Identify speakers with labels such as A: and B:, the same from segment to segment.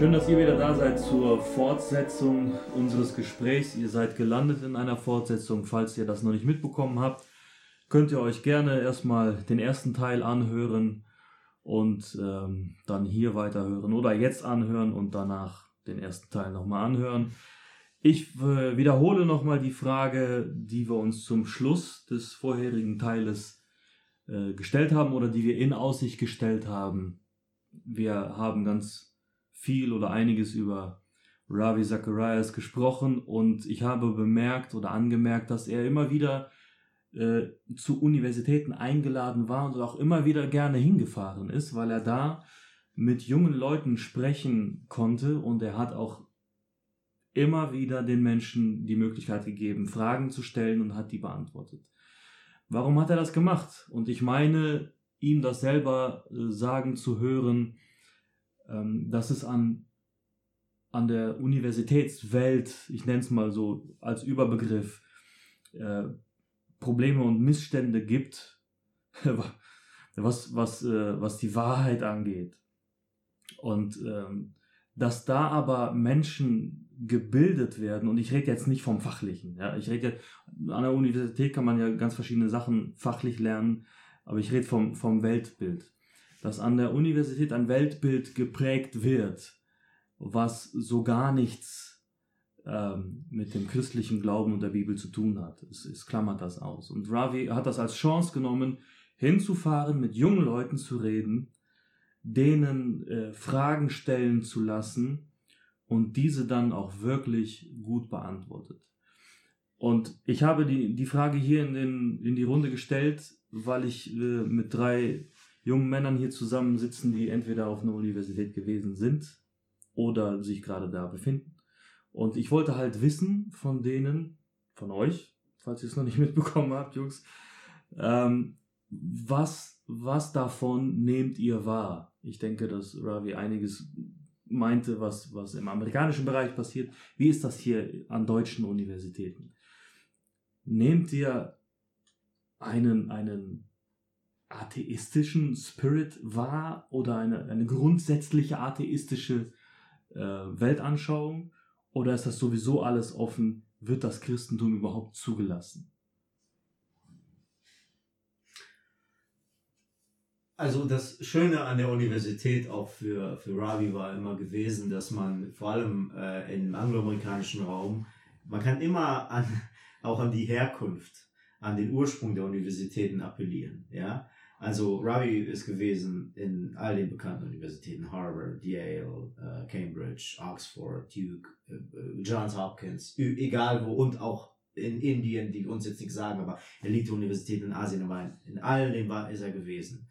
A: Schön, dass ihr wieder da seid zur Fortsetzung unseres Gesprächs. Ihr seid gelandet in einer Fortsetzung. Falls ihr das noch nicht mitbekommen habt, könnt ihr euch gerne erstmal den ersten Teil anhören und ähm, dann hier weiterhören oder jetzt anhören und danach den ersten Teil nochmal anhören. Ich äh, wiederhole nochmal die Frage, die wir uns zum Schluss des vorherigen Teiles äh, gestellt haben oder die wir in Aussicht gestellt haben. Wir haben ganz viel oder einiges über Ravi Zacharias gesprochen und ich habe bemerkt oder angemerkt, dass er immer wieder äh, zu Universitäten eingeladen war und auch immer wieder gerne hingefahren ist, weil er da mit jungen Leuten sprechen konnte und er hat auch immer wieder den Menschen die Möglichkeit gegeben, Fragen zu stellen und hat die beantwortet. Warum hat er das gemacht? Und ich meine, ihm das selber äh, sagen zu hören, ähm, dass es an, an der Universitätswelt, ich nenne es mal so als Überbegriff, äh, Probleme und Missstände gibt, was, was, äh, was die Wahrheit angeht. Und ähm, dass da aber Menschen gebildet werden, und ich rede jetzt nicht vom Fachlichen, ja, ich rede an der Universität kann man ja ganz verschiedene Sachen fachlich lernen, aber ich rede vom, vom Weltbild. Dass an der Universität ein Weltbild geprägt wird, was so gar nichts ähm, mit dem christlichen Glauben und der Bibel zu tun hat. Es, es klammert das aus. Und Ravi hat das als Chance genommen, hinzufahren, mit jungen Leuten zu reden, denen äh, Fragen stellen zu lassen, und diese dann auch wirklich gut beantwortet. Und ich habe die, die Frage hier in, den, in die Runde gestellt, weil ich äh, mit drei jungen Männern hier zusammensitzen, die entweder auf einer Universität gewesen sind oder sich gerade da befinden. Und ich wollte halt wissen von denen, von euch, falls ihr es noch nicht mitbekommen habt, Jungs, ähm, was, was davon nehmt ihr wahr? Ich denke, dass Ravi einiges meinte, was, was im amerikanischen Bereich passiert. Wie ist das hier an deutschen Universitäten? Nehmt ihr einen, einen atheistischen Spirit wahr oder eine, eine grundsätzliche atheistische äh, Weltanschauung? Oder ist das sowieso alles offen? Wird das Christentum überhaupt zugelassen?
B: Also das Schöne an der Universität auch für, für Ravi war immer gewesen, dass man vor allem äh, im angloamerikanischen Raum, man kann immer an, auch an die Herkunft, an den Ursprung der Universitäten appellieren. Ja? Also Ravi ist gewesen in all den bekannten Universitäten, Harvard, Yale, äh, Cambridge, Oxford, Duke, äh, Johns Hopkins, egal wo und auch in Indien, die uns jetzt nichts sagen, aber Elite-Universitäten in Asien, aber in all dem war, ist er gewesen.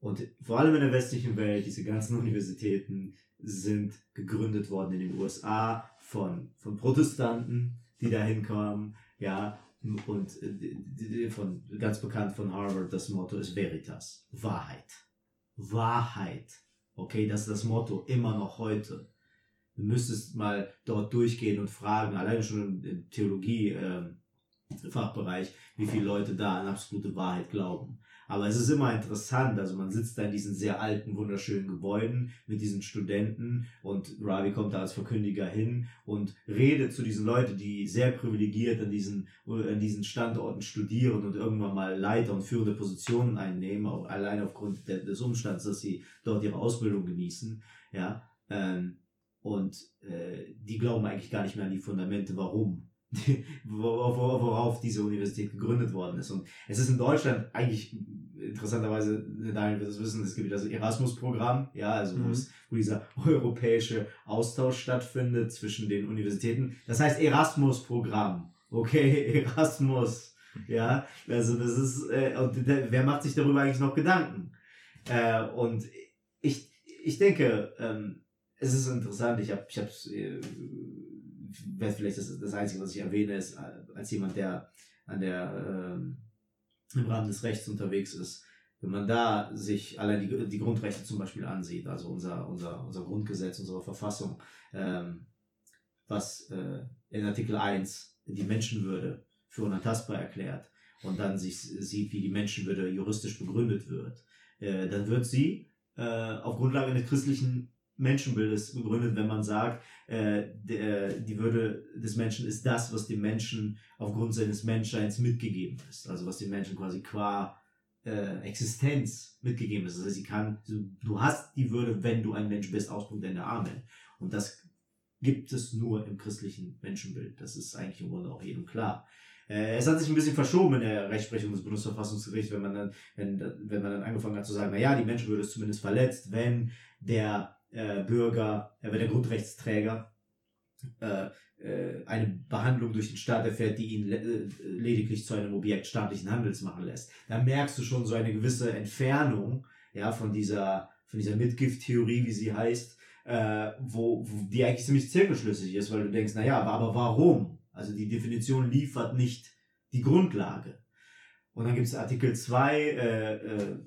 B: Und vor allem in der westlichen Welt, diese ganzen Universitäten sind gegründet worden in den USA von, von Protestanten, die da hinkommen, ja, und äh, von, ganz bekannt von Harvard, das Motto ist Veritas, Wahrheit. Wahrheit. Okay, das ist das Motto immer noch heute. Du müsstest mal dort durchgehen und fragen, alleine schon im Theologie, äh, Fachbereich, wie viele Leute da an absolute Wahrheit glauben. Aber es ist immer interessant, also man sitzt da in diesen sehr alten, wunderschönen Gebäuden mit diesen Studenten und Ravi kommt da als Verkündiger hin und redet zu diesen Leuten, die sehr privilegiert an diesen, an diesen Standorten studieren und irgendwann mal Leiter und führende Positionen einnehmen, auch allein aufgrund des Umstands, dass sie dort ihre Ausbildung genießen, ja, ähm, und äh, die glauben eigentlich gar nicht mehr an die Fundamente, warum worauf diese Universität gegründet worden ist. Und es ist in Deutschland eigentlich interessanterweise, Daniel wird es wissen, es gibt das Erasmus-Programm, ja, also mhm. wo, dieser europäische Austausch stattfindet zwischen den Universitäten. Das heißt Erasmus-Programm. Okay, Erasmus. Ja, also das ist, äh, und wer macht sich darüber eigentlich noch Gedanken? Äh, und ich, ich denke, ähm, es ist interessant, ich habe ich hab's, äh, wäre vielleicht das, das Einzige, was ich erwähne, ist, äh, als jemand, der an der, ähm, im Rahmen des Rechts unterwegs ist, wenn man da sich allein die, die Grundrechte zum Beispiel ansieht, also unser, unser, unser Grundgesetz, unsere Verfassung, ähm, was äh, in Artikel 1 die Menschenwürde für unantastbar erklärt und dann sich sieht, wie die Menschenwürde juristisch begründet wird, äh, dann wird sie äh, auf Grundlage eines christlichen Menschenbildes begründet, wenn man sagt, äh, der, die Würde des Menschen ist das, was dem Menschen aufgrund seines Menschseins mitgegeben ist. Also was dem Menschen quasi qua äh, Existenz mitgegeben ist. Also sie kann, du, hast die Würde, wenn du ein Mensch bist, Ausdruck deiner Amen. Und das gibt es nur im christlichen Menschenbild. Das ist eigentlich im Grunde auch jedem klar. Äh, es hat sich ein bisschen verschoben in der Rechtsprechung des Bundesverfassungsgerichts, wenn man dann, wenn, wenn man dann angefangen hat zu sagen, na ja, die Menschenwürde ist zumindest verletzt, wenn der äh, Bürger, äh, wenn der Grundrechtsträger äh, äh, eine Behandlung durch den Staat erfährt, die ihn le äh, lediglich zu einem Objekt staatlichen Handels machen lässt. Da merkst du schon so eine gewisse Entfernung ja, von dieser, von dieser Mitgifttheorie, wie sie heißt, äh, wo, wo die eigentlich ziemlich zirkelschlüssig ist, weil du denkst, naja, aber, warum? Also die Definition liefert nicht die Grundlage. Und dann gibt es Artikel 2, äh, äh,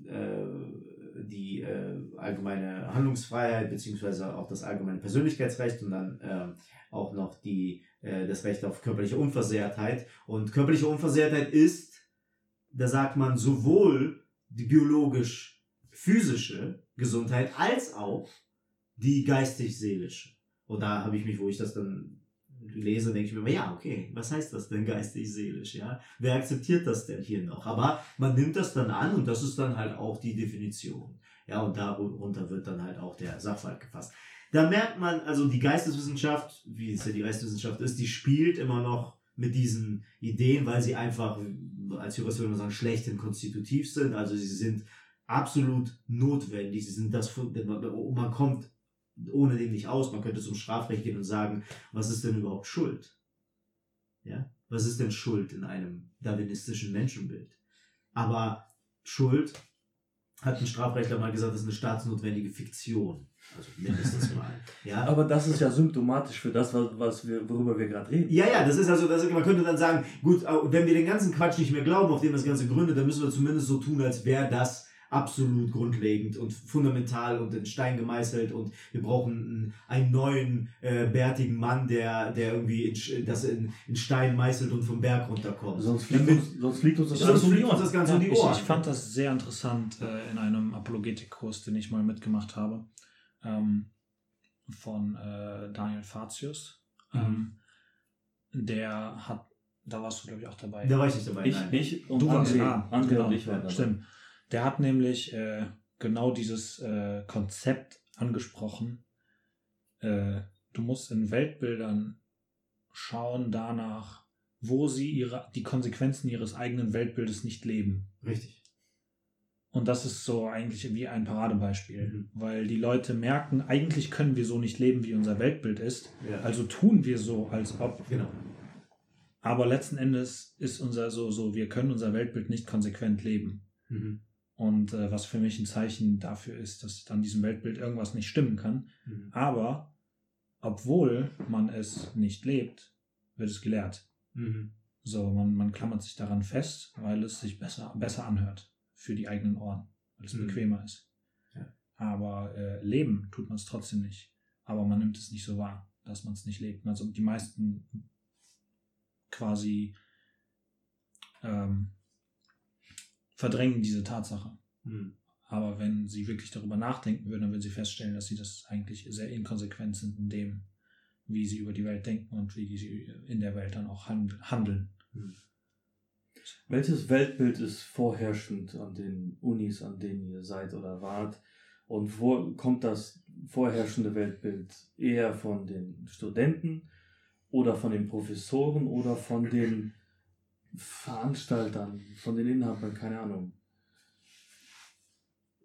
B: die äh, allgemeine Handlungsfreiheit beziehungsweise auch das allgemeine Persönlichkeitsrecht und dann äh, auch noch die, äh, das Recht auf körperliche Unversehrtheit. Und körperliche Unversehrtheit ist, da sagt man sowohl die biologisch-physische Gesundheit als auch die geistig-seelische. Und da habe ich mich, wo ich das dann lese, denke ich mir, ja, okay, was heißt das denn geistig-seelisch, ja? Wer akzeptiert das denn hier noch? Aber man nimmt das dann an und das ist dann halt auch die Definition. Ja, und darunter wird dann halt auch der Sachverhalt gefasst. Da merkt man, also die Geisteswissenschaft, wie es ja die Geisteswissenschaft ist, die spielt immer noch mit diesen Ideen, weil sie einfach, als Jurist würde man sagen, schlechthin konstitutiv sind. Also sie sind absolut notwendig. Sie sind das, man kommt ohne den nicht aus. Man könnte zum Strafrecht gehen und sagen, was ist denn überhaupt Schuld? Ja? Was ist denn Schuld in einem darwinistischen Menschenbild? Aber Schuld, hat ein Strafrechtler mal gesagt, ist eine staatsnotwendige Fiktion. Also mindestens mal. Ja?
A: Aber das ist ja symptomatisch für das, was, was wir, worüber wir gerade reden.
B: Ja, ja, das ist also, das, man könnte dann sagen, gut, wenn wir den ganzen Quatsch nicht mehr glauben, auf dem das Ganze gründet, dann müssen wir zumindest so tun, als wäre das absolut grundlegend und fundamental und in Stein gemeißelt und wir brauchen einen, neuen äh, bärtigen Mann, der, der irgendwie in, das in, in Stein meißelt und vom Berg runterkommt.
A: Sonst fliegt, uns, sonst fliegt uns das,
B: sonst fliegt uns das Ganze ja, um die Ohren.
C: Ich, ich, fand das sehr interessant äh, in einem Apologetikkurs, den ich mal mitgemacht habe, ähm, von äh, Daniel Fatius. Mhm. Ähm, der hat, da warst du glaube ich auch dabei.
B: Da war ich nicht dabei.
A: Ich, nein. ich und
C: du warst
A: ja,
C: André genau, ich waren dabei. Stimmt. Der hat nämlich äh, genau dieses äh, Konzept angesprochen. Äh, du musst in Weltbildern schauen danach, wo sie ihre, die Konsequenzen ihres eigenen Weltbildes nicht leben.
B: Richtig.
C: Und das ist so eigentlich wie ein Paradebeispiel, mhm. weil die Leute merken, eigentlich können wir so nicht leben, wie unser Weltbild ist. Ja. Also tun wir so, als ob.
B: Genau.
C: Aber letzten Endes ist unser so, so, wir können unser Weltbild nicht konsequent leben. Mhm. Und äh, was für mich ein Zeichen dafür ist, dass an diesem Weltbild irgendwas nicht stimmen kann. Mhm. Aber obwohl man es nicht lebt, wird es gelehrt. Mhm. So, man, man klammert sich daran fest, weil es sich besser, besser anhört für die eigenen Ohren, weil es mhm. bequemer ist. Ja. Aber äh, leben tut man es trotzdem nicht. Aber man nimmt es nicht so wahr, dass man es nicht lebt. Also die meisten quasi ähm, verdrängen diese Tatsache. Mhm. Aber wenn sie wirklich darüber nachdenken würden, dann würden sie feststellen, dass sie das eigentlich sehr inkonsequent sind in dem, wie sie über die Welt denken und wie sie in der Welt dann auch handeln. Mhm.
A: Welches Weltbild ist vorherrschend an den Unis, an denen ihr seid oder wart? Und wo kommt das vorherrschende Weltbild eher von den Studenten oder von den Professoren oder von den Veranstaltern, von den Inhabern, keine Ahnung.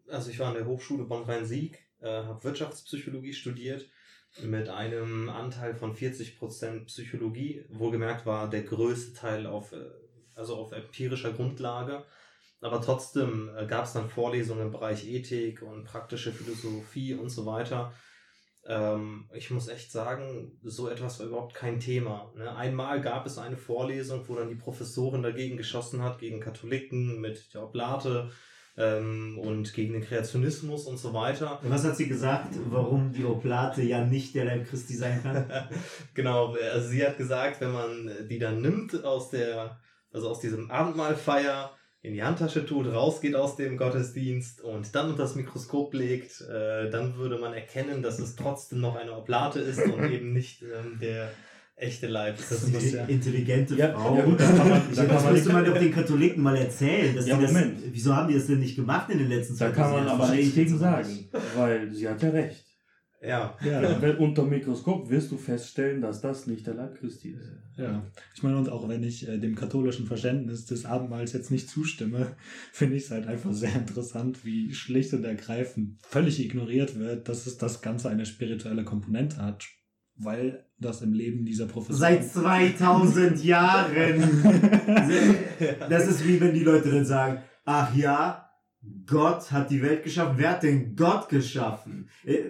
D: Also ich war an der Hochschule Bonn-Rhein-Sieg, äh, habe Wirtschaftspsychologie studiert mit einem Anteil von 40% Psychologie. Wohlgemerkt war der größte Teil auf, äh, also auf empirischer Grundlage. Aber trotzdem äh, gab es dann Vorlesungen im Bereich Ethik und praktische Philosophie und so weiter. Ähm, ich muss echt sagen, so etwas war überhaupt kein Thema. Ne? Einmal gab es eine Vorlesung, wo dann die Professorin dagegen geschossen hat, gegen Katholiken mit der Oblate ähm, und gegen den Kreationismus und so weiter.
B: Und was hat sie gesagt, warum die Oblate ja nicht der Leib Christi sein kann?
D: genau, also sie hat gesagt, wenn man die dann nimmt aus der, also aus diesem Abendmahlfeier, in die Handtasche tut, rausgeht aus dem Gottesdienst und dann unter das Mikroskop legt, äh, dann würde man erkennen, dass es trotzdem noch eine Oblate ist und eben nicht ähm, der echte Leib.
B: Das ist eine ja intelligente ja, Frau. Ja, gut, das kann man, da das müsste man doch den Katholiken mal erzählen. Dass ja, das, wieso haben die das denn nicht gemacht in den letzten
A: Jahren? Da kann man aber nichts gegen sagen, weil sie hat ja recht.
D: Ja.
A: ja. Wenn unter Mikroskop wirst du feststellen, dass das nicht der Leib Christi ist.
C: Ja. Ich meine, und auch wenn ich äh, dem katholischen Verständnis des Abendmahls jetzt nicht zustimme, finde ich es halt einfach sehr interessant, wie schlicht und ergreifend völlig ignoriert wird, dass es das Ganze eine spirituelle Komponente hat. Weil das im Leben dieser Professor.
B: Seit 2000 Jahren! das ist wie wenn die Leute dann sagen, ach ja, Gott hat die Welt geschaffen. Wer hat denn Gott geschaffen? Äh,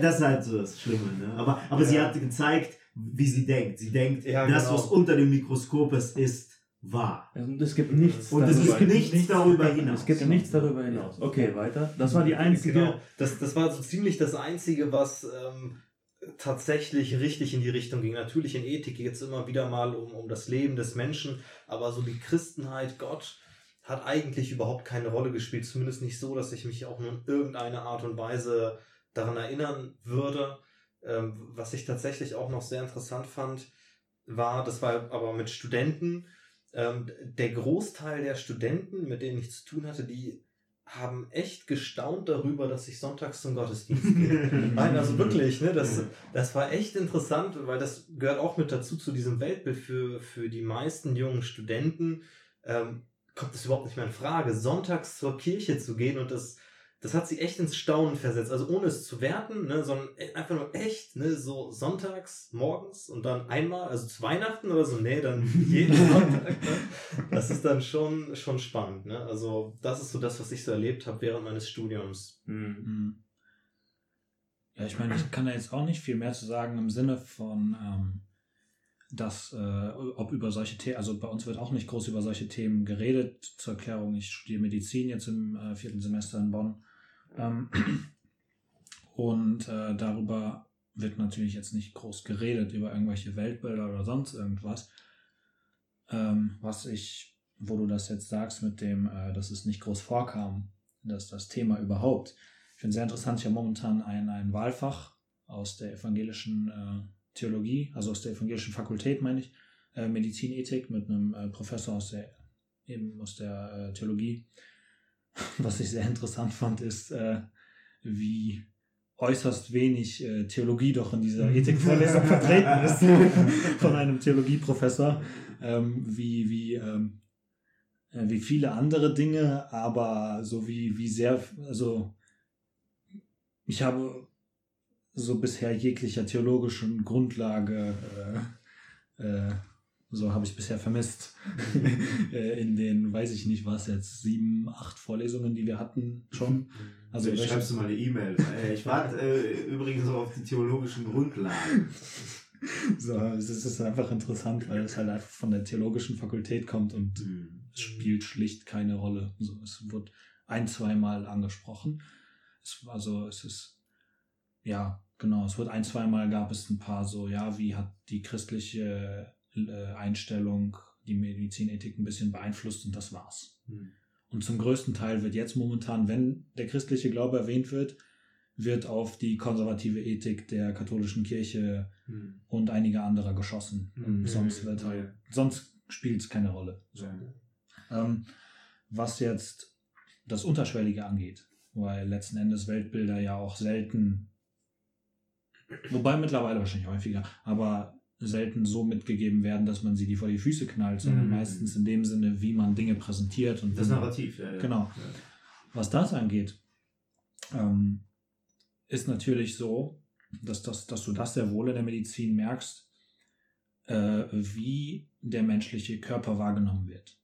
B: das ist halt so das Schlimme. Ne? Aber, aber ja. sie hat gezeigt, wie sie denkt. Sie denkt, ja, das, genau. was unter dem Mikroskop ist, ist wahr.
A: Und es gibt nichts
B: Und es gibt nichts, nichts darüber hinaus.
A: Es gibt nichts darüber hinaus. Okay, weiter. Das war die einzige. Genau.
D: Das, das war so ziemlich das Einzige, was ähm, tatsächlich richtig in die Richtung ging. Natürlich in Ethik geht es immer wieder mal um, um das Leben des Menschen, aber so die Christenheit, Gott, hat eigentlich überhaupt keine Rolle gespielt. Zumindest nicht so, dass ich mich auch nur in irgendeiner Art und Weise daran erinnern würde. Ähm, was ich tatsächlich auch noch sehr interessant fand, war, das war aber mit Studenten, ähm, der Großteil der Studenten, mit denen ich zu tun hatte, die haben echt gestaunt darüber, dass ich sonntags zum Gottesdienst gehe. Nein, also wirklich, ne, das, das war echt interessant, weil das gehört auch mit dazu zu diesem Weltbild für, für die meisten jungen Studenten. Ähm, kommt es überhaupt nicht mehr in Frage, sonntags zur Kirche zu gehen und das, das hat sie echt ins Staunen versetzt. Also ohne es zu werten, ne, sondern e, einfach nur echt, ne, so sonntags, morgens und dann einmal, also zu Weihnachten oder so, nee, dann jeden Sonntag. Ne? Das ist dann schon, schon spannend. Ne? Also das ist so das, was ich so erlebt habe während meines Studiums. Mhm.
C: Ja, ich meine, ich kann da jetzt auch nicht viel mehr zu sagen im Sinne von, ähm, dass, äh, ob über solche Themen, also bei uns wird auch nicht groß über solche Themen geredet. Zur Erklärung, ich studiere Medizin jetzt im äh, vierten Semester in Bonn. Ähm, und äh, darüber wird natürlich jetzt nicht groß geredet, über irgendwelche Weltbilder oder sonst irgendwas. Ähm, was ich, wo du das jetzt sagst, mit dem, äh, dass es nicht groß vorkam, dass das Thema überhaupt. Ich finde sehr interessant, ich habe momentan ein, ein Wahlfach aus der evangelischen äh, Theologie, also aus der evangelischen Fakultät, meine ich, äh, Medizinethik mit einem äh, Professor aus der, eben aus der äh, Theologie. Was ich sehr interessant fand, ist, äh, wie äußerst wenig äh, Theologie doch in dieser Ethikvorlesung vertreten ist von einem Theologieprofessor, ähm, wie, wie, ähm, äh, wie viele andere Dinge, aber so wie, wie sehr, also ich habe so bisher jeglicher theologischen Grundlage, äh, äh, so habe ich bisher vermisst, äh, in den, weiß ich nicht, was jetzt, sieben, acht Vorlesungen, die wir hatten schon.
B: Also ja, schreibst du mal eine E-Mail. Äh, ich warte äh, übrigens auch auf die theologischen Grundlagen.
C: So, es ist einfach interessant, weil es halt einfach von der theologischen Fakultät kommt und mhm. es spielt schlicht keine Rolle. So, es wird ein, zweimal angesprochen. Es, also es ist ja, genau. Es wird ein, zweimal gab es ein paar so, ja, wie hat die christliche äh, Einstellung die Medizinethik ein bisschen beeinflusst und das war's. Mhm. Und zum größten Teil wird jetzt momentan, wenn der christliche Glaube erwähnt wird, wird auf die konservative Ethik der katholischen Kirche mhm. und einiger anderer geschossen. Mhm. Und sonst wird halt, sonst spielt es keine Rolle. So. Ähm, was jetzt das Unterschwellige angeht, weil letzten Endes Weltbilder ja auch selten Wobei mittlerweile wahrscheinlich häufiger, aber selten so mitgegeben werden, dass man sie die vor die Füße knallt, sondern mhm. meistens in dem Sinne, wie man Dinge präsentiert. Und
B: das Narrativ, ja. ja.
C: Genau. Ja. Was das angeht, ähm, ist natürlich so, dass, das, dass du das sehr wohl in der Medizin merkst, äh, wie der menschliche Körper wahrgenommen wird.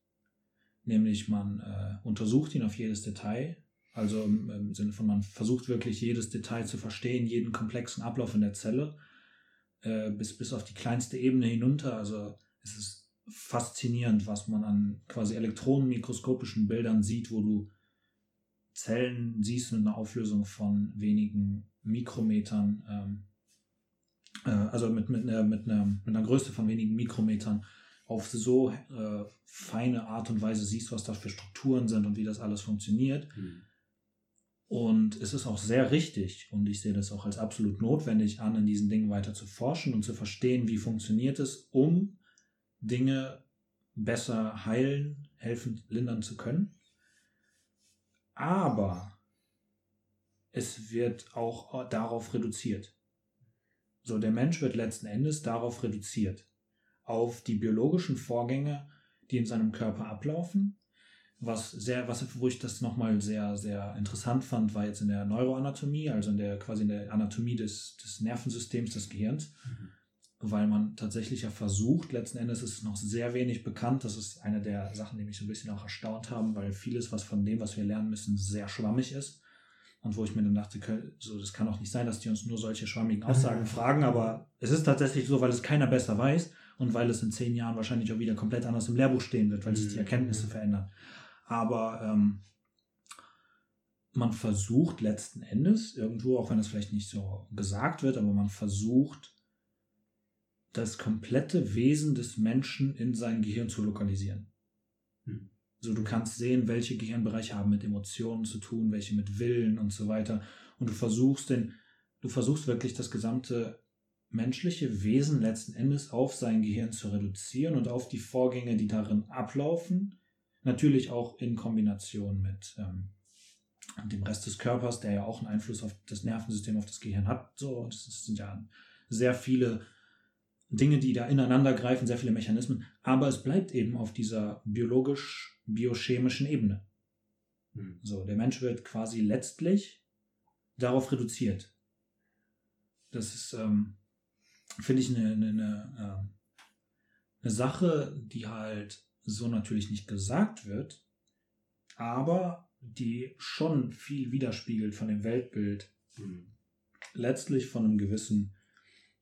C: Nämlich man äh, untersucht ihn auf jedes Detail, also im, Sinne von, man versucht wirklich jedes Detail zu verstehen, jeden komplexen Ablauf in der Zelle, äh, bis, bis auf die kleinste Ebene hinunter. Also es ist faszinierend, was man an quasi elektronenmikroskopischen Bildern sieht, wo du Zellen siehst mit einer Auflösung von wenigen Mikrometern, ähm, äh, also mit, mit, einer, mit, einer, mit einer Größe von wenigen Mikrometern auf so äh, feine Art und Weise siehst, was das für Strukturen sind und wie das alles funktioniert. Mhm. Und es ist auch sehr richtig und ich sehe das auch als absolut notwendig an, in diesen Dingen weiter zu forschen und zu verstehen, wie funktioniert es, um Dinge besser heilen, helfen, lindern zu können. Aber es wird auch darauf reduziert. So, der Mensch wird letzten Endes darauf reduziert. Auf die biologischen Vorgänge, die in seinem Körper ablaufen. Was sehr, was, wo ich das nochmal sehr, sehr interessant fand, war jetzt in der Neuroanatomie, also in der, quasi in der Anatomie des, des Nervensystems des Gehirns. Mhm weil man tatsächlich ja versucht, letzten Endes ist es noch sehr wenig bekannt. Das ist eine der Sachen, die mich so ein bisschen auch erstaunt haben, weil vieles, was von dem, was wir lernen müssen, sehr schwammig ist. Und wo ich mir dann dachte, so, das kann doch nicht sein, dass die uns nur solche schwammigen Aussagen fragen, aber es ist tatsächlich so, weil es keiner besser weiß und weil es in zehn Jahren wahrscheinlich auch wieder komplett anders im Lehrbuch stehen wird, weil sich die mhm. Erkenntnisse verändern. Aber ähm, man versucht letzten Endes irgendwo, auch wenn es vielleicht nicht so gesagt wird, aber man versucht, das komplette Wesen des Menschen in sein Gehirn zu lokalisieren. Hm. So, du kannst sehen, welche Gehirnbereiche haben mit Emotionen zu tun, welche mit Willen und so weiter. Und du versuchst den, du versuchst wirklich das gesamte menschliche Wesen letzten Endes auf sein Gehirn zu reduzieren und auf die Vorgänge, die darin ablaufen. Natürlich auch in Kombination mit ähm, dem Rest des Körpers, der ja auch einen Einfluss auf das Nervensystem, auf das Gehirn hat. So, das sind ja sehr viele Dinge, die da ineinander greifen, sehr viele Mechanismen, aber es bleibt eben auf dieser biologisch-biochemischen Ebene. Hm. So, der Mensch wird quasi letztlich darauf reduziert. Das ist, ähm, finde ich, eine, eine, eine, äh, eine Sache, die halt so natürlich nicht gesagt wird, aber die schon viel widerspiegelt von dem Weltbild, mhm. letztlich von einem gewissen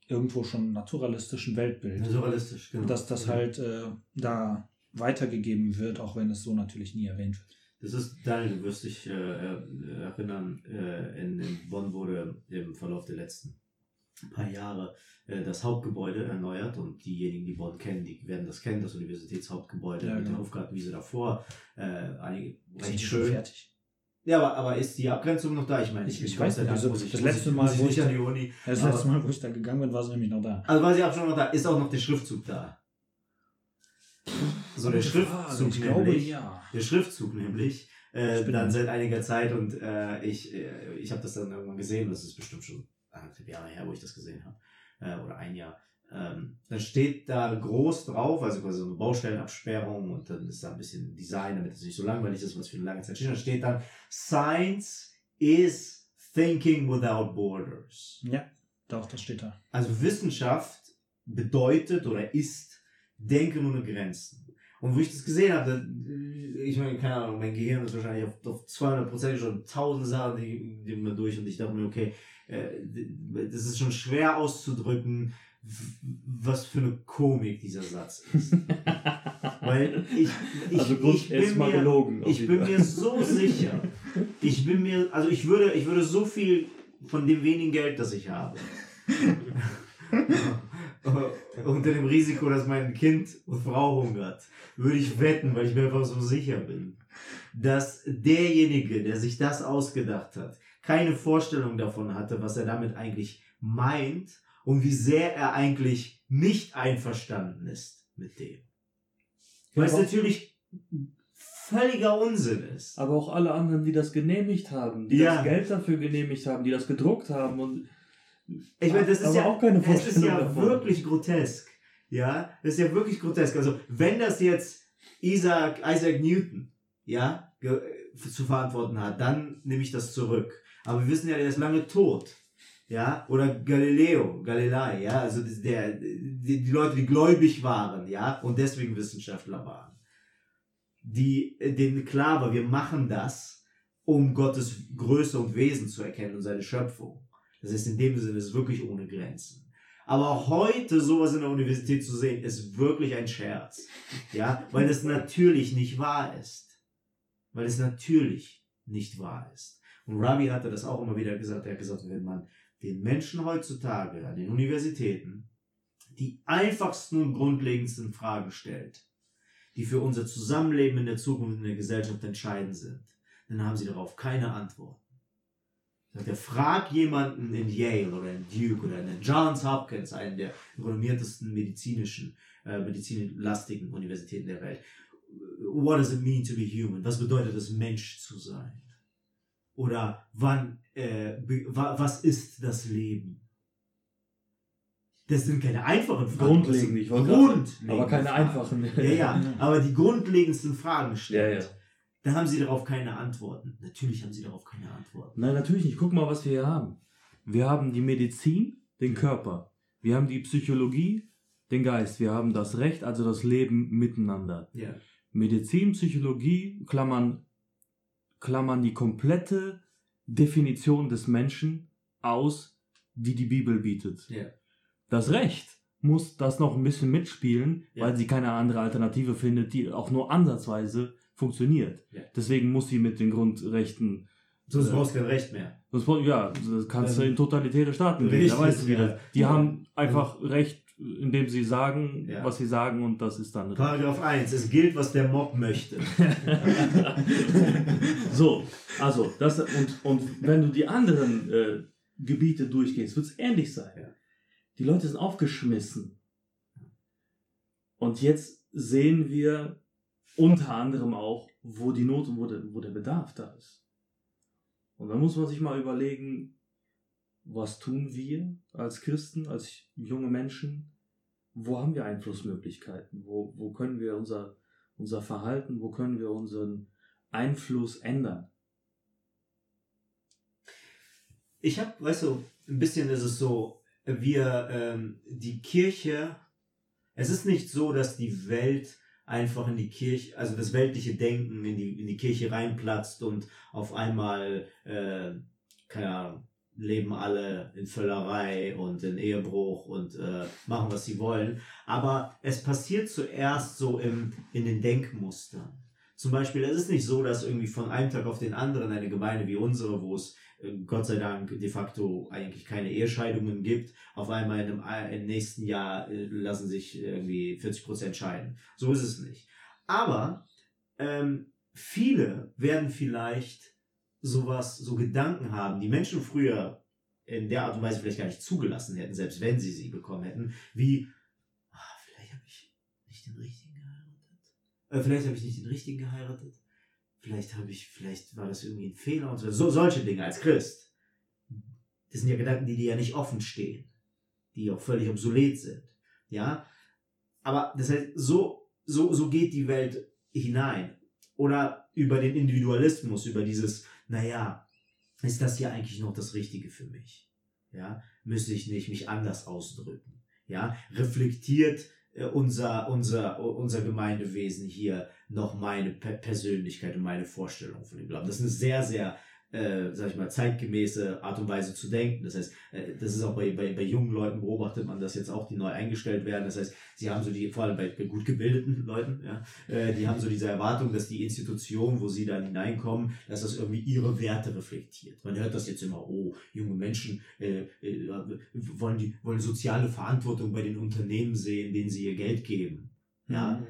C: irgendwo schon naturalistischen Weltbild.
B: Naturalistisch,
C: genau. Dass das halt äh, da weitergegeben wird, auch wenn es so natürlich nie erwähnt wird.
B: Das ist, Daniel, du wirst dich äh, erinnern, äh, in, in, Bonn wurde im Verlauf der letzten paar Jahre äh, das Hauptgebäude erneuert und diejenigen, die Bonn kennen, die werden das kennen, das Universitätshauptgebäude ja, mit genau. der Hofgartenwiese davor. Äh, einige, recht schön. Fertig. Ja, aber, aber ist die Abgrenzung noch da? Ich meine,
C: ich, ich, ich weiß nicht, also das, das letzte Mal, wo ich, an die Uni, das letzte Mal, wo ich da gegangen bin, war sie nämlich noch da.
B: Also war sie auch schon noch da. Ist auch noch der Schriftzug da? So der Schriftzug
C: ich glaube, nämlich. Ja.
B: Der Schriftzug nämlich. Äh, dann seit einiger Zeit und äh, ich, äh, ich habe das dann irgendwann gesehen. Das ist bestimmt schon anderthalb Jahre her, wo ich das gesehen habe. Äh, oder ein Jahr. Ähm, dann steht da groß drauf, also quasi so eine Baustellenabsperrung und dann ist da ein bisschen Design, damit es nicht so langweilig ist, was für eine lange Zeit steht. Dann steht dann, Science is thinking without borders.
C: Ja, doch, das steht da.
B: Also Wissenschaft bedeutet oder ist Denken ohne Grenzen. Und wo ich das gesehen habe, ich meine, keine Ahnung, mein Gehirn ist wahrscheinlich auf, auf 200 Prozent schon tausend Sachen, die, die mir durch und ich dachte mir, okay, äh, das ist schon schwer auszudrücken, was für eine Komik dieser Satz ist. Weil ich, ich, also ich, bin, mir, gelogen, ich bin mir so sicher, ich bin mir, also ich würde, ich würde so viel von dem wenigen Geld, das ich habe, unter dem Risiko, dass mein Kind und Frau hungert, würde ich wetten, weil ich mir einfach so sicher bin, dass derjenige, der sich das ausgedacht hat, keine Vorstellung davon hatte, was er damit eigentlich meint und wie sehr er eigentlich nicht einverstanden ist mit dem. Weil es natürlich völliger Unsinn ist.
A: Aber auch alle anderen, die das genehmigt haben, die ja. das Geld dafür genehmigt haben, die das gedruckt haben und
B: ich meine, das ist ja auch keine. Das ist ja davon. wirklich grotesk. Ja, das ist ja wirklich grotesk. Also, wenn das jetzt Isaac, Isaac Newton, ja, zu verantworten hat, dann nehme ich das zurück. Aber wir wissen ja, der ist lange tot ja, oder Galileo, Galilei, ja, also der, die, die Leute, die gläubig waren, ja, und deswegen Wissenschaftler waren, die, denen klar war, wir machen das, um Gottes Größe und Wesen zu erkennen und seine Schöpfung. Das heißt, in dem Sinne ist es wirklich ohne Grenzen. Aber heute sowas in der Universität zu sehen, ist wirklich ein Scherz. Ja, weil es natürlich nicht wahr ist. Weil es natürlich nicht wahr ist. Und Ravi hatte das auch immer wieder gesagt. Er hat gesagt, wenn man den Menschen heutzutage an den Universitäten die einfachsten und grundlegendsten Fragen stellt, die für unser Zusammenleben in der Zukunft in der Gesellschaft entscheidend sind, dann haben sie darauf keine Antworten. Der fragt jemanden in Yale oder in Duke oder in Johns Hopkins, einen der renommiertesten medizinischen, äh, medizinlastigen Universitäten der Welt. What does it mean to be human? Was bedeutet es, Mensch zu sein? Oder wann, äh, was ist das Leben? Das sind keine einfachen
A: Fragen. Grundlegend, ich
B: Grundlegend.
A: Aber keine einfachen.
B: Ja, ja, aber die grundlegendsten Fragen stellt. Ja, ja. Da haben sie darauf keine Antworten. Natürlich haben sie darauf keine Antworten.
A: Nein, natürlich nicht. Guck mal, was wir hier haben. Wir haben die Medizin, den Körper. Wir haben die Psychologie, den Geist. Wir haben das Recht, also das Leben miteinander.
B: Ja.
A: Medizin, Psychologie, Klammern, Klammern die komplette Definition des Menschen aus, die die Bibel bietet.
B: Ja.
A: Das Recht muss das noch ein bisschen mitspielen,
B: Ja.
A: weil sie keine andere Alternative findet, die auch nur ansatzweise funktioniert.
B: Ja.
A: Deswegen muss sie mit den Grundrechten.
B: Sonst
A: Äh,
B: brauchst du kein Recht mehr.
A: Sonst, ja, das kannst du
B: Ähm,
A: in totalitäre Staaten gehen. Da
B: richtig,
A: weißt du wieder.
B: ja.
A: Die
B: Ja.
A: haben einfach Recht, indem sie sagen, was sie sagen, und das ist dann.
B: Paragraph 1. Es gilt, was der Mob möchte.
A: so, also, das, und, und wenn du die anderen äh, Gebiete durchgehst, wird es ähnlich sein. Die Leute sind aufgeschmissen. Und jetzt sehen wir unter anderem auch, wo die Not und wo der, wo der Bedarf da ist. Und dann muss man sich mal überlegen, was tun wir als Christen, als junge Menschen? Wo haben wir Einflussmöglichkeiten? Wo, wo können wir unser, unser Verhalten, wo können wir unseren Einfluss ändern?
B: Ich habe, weißt du, ein bisschen ist es so, wir, ähm, die Kirche, es ist nicht so, dass die Welt einfach in die Kirche, also das weltliche Denken in die, in die Kirche reinplatzt und auf einmal, äh, keine Ahnung, leben alle in Völlerei und in Ehebruch und äh, machen, was sie wollen. Aber es passiert zuerst so im, in den Denkmustern. Zum Beispiel, es ist nicht so, dass irgendwie von einem Tag auf den anderen eine Gemeinde wie unsere, wo es Gott sei Dank de facto eigentlich keine Ehescheidungen gibt, auf einmal in einem, im nächsten Jahr äh, lassen sich irgendwie 40% scheiden. So ist es nicht. Aber ähm, viele werden vielleicht sowas, so Gedanken haben, die Menschen früher in der Art und Weise vielleicht gar nicht zugelassen hätten, selbst wenn sie sie bekommen hätten, wie, ah, vielleicht habe ich nicht den richtigen geheiratet. Äh, vielleicht habe ich nicht den richtigen geheiratet. Vielleicht habe ich, vielleicht war das irgendwie ein Fehler und so. so. Solche Dinge als Christ. Das sind ja Gedanken, die dir ja nicht offen stehen. Die auch völlig obsolet sind. Ja. Aber das heißt, so, so, so geht die Welt hinein. Oder über den Individualismus, über dieses, naja, ist das hier eigentlich noch das Richtige für mich? Ja, müsste ich nicht mich anders ausdrücken? Ja, reflektiert unser, unser, unser Gemeindewesen hier noch meine Pe Persönlichkeit und meine Vorstellung von dem Glauben? Das ist eine sehr, sehr, äh, sag ich mal, zeitgemäße Art und Weise zu denken. Das heißt, äh, das ist auch bei, bei, bei jungen Leuten beobachtet man das jetzt auch, die neu eingestellt werden. Das heißt, sie haben so die, vor allem bei, bei gut gebildeten Leuten, ja, äh, die haben so diese Erwartung, dass die Institution, wo sie dann hineinkommen, dass das irgendwie ihre Werte reflektiert. Man hört das jetzt immer, oh, junge Menschen äh, äh, wollen, die, wollen soziale Verantwortung bei den Unternehmen sehen, denen sie ihr Geld geben. Ja,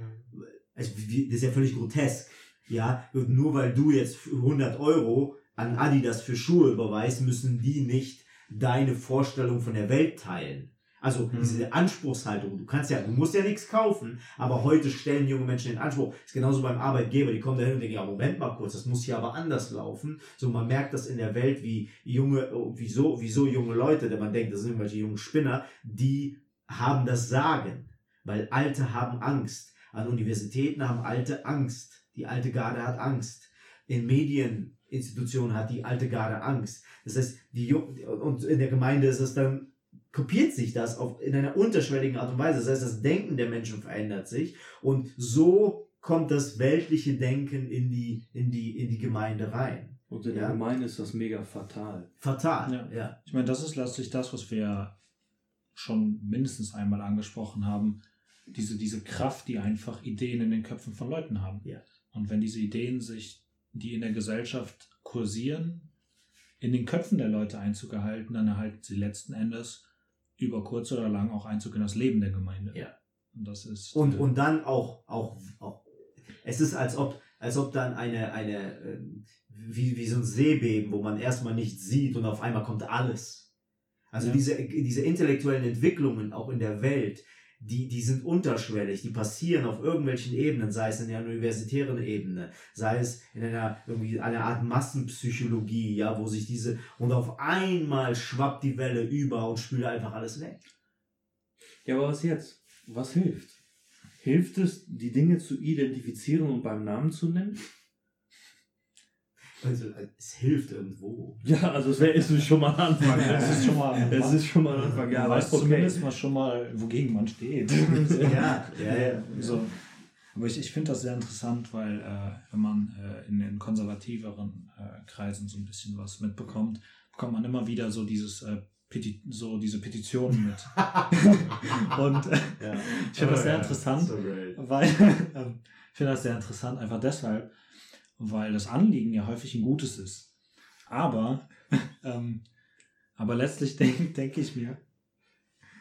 B: also, wie, das ist ja völlig grotesk. Ja, nur weil du jetzt 100 Euro an Adidas für Schuhe überweist, müssen die nicht deine Vorstellung von der Welt teilen. Also
A: Mhm.
B: diese Anspruchshaltung, du kannst ja, du musst ja nichts kaufen, aber heute stellen junge Menschen den Anspruch. ist genauso beim Arbeitgeber, die kommen dahin und denken, ja, Moment mal kurz, das muss hier aber anders laufen. So, man merkt das in der Welt, wie junge, wieso, wieso junge Leute, denn man denkt, das sind irgendwelche jungen Spinner, die haben das Sagen, weil Alte haben Angst. An Universitäten haben Alte Angst. Die alte Garde hat Angst. In Medieninstitutionen hat die alte Garde Angst. Das heißt, die Jung und in der Gemeinde ist es dann kopiert sich das auf, in einer unterschwelligen Art und Weise. Das heißt, das Denken der Menschen verändert sich und so kommt das weltliche Denken in die, in die, in die Gemeinde rein.
A: Und in
B: Ja.
A: der Gemeinde ist das mega fatal.
B: Fatal.
C: Ja.
B: ja.
C: Ich meine, das ist letztlich das, was wir schon mindestens einmal angesprochen haben. Diese, diese Kraft, die einfach Ideen in den Köpfen von Leuten haben.
B: Ja.
C: Und wenn diese Ideen sich, die in der Gesellschaft kursieren, in den Köpfen der Leute Einzug erhalten, dann erhalten sie letzten Endes über kurz oder lang auch Einzug in das Leben der Gemeinde.
B: Ja.
C: Und das ist.
B: Und,
C: äh,
B: und dann auch, auch, auch, es ist als ob, als ob dann eine, eine, ähm, wie, wie so ein Seebeben, wo man erstmal nichts sieht und auf einmal kommt alles. Also
C: Ja.
B: diese, diese intellektuellen Entwicklungen auch in der Welt, die, die sind unterschwellig, die passieren auf irgendwelchen Ebenen, sei es in der universitären Ebene, sei es in einer irgendwie einer Art Massenpsychologie, ja, wo sich diese und auf einmal schwappt die Welle über und spült einfach alles weg.
A: Ja, aber was jetzt? Was hilft? Hilft es, die Dinge zu identifizieren und beim Namen zu nennen?
B: Also es hilft irgendwo.
A: Ja, also es, wär, es ist schon mal ein Anfang.
C: Das ist schon mal-
A: es ist schon mal ein Anfang. Ja,
C: man
A: aber
C: weiß
A: okay.
C: zumindest mal schon mal, wogegen man steht.
B: Ja, ja, ja.
C: So. Aber ich, ich finde das sehr interessant, weil äh, wenn man äh, in den konservativeren äh, Kreisen so ein bisschen was mitbekommt, bekommt man immer wieder so dieses äh, Peti so diese Petitionen mit. Und äh,
B: Ja.
C: ich finde das
B: Oh,
C: sehr
B: ja.
C: interessant,
B: So
C: weil ähm, ich finde das sehr interessant, einfach deshalb, weil das Anliegen ja häufig ein gutes ist. Aber, ähm, aber letztlich denke denk ich mir,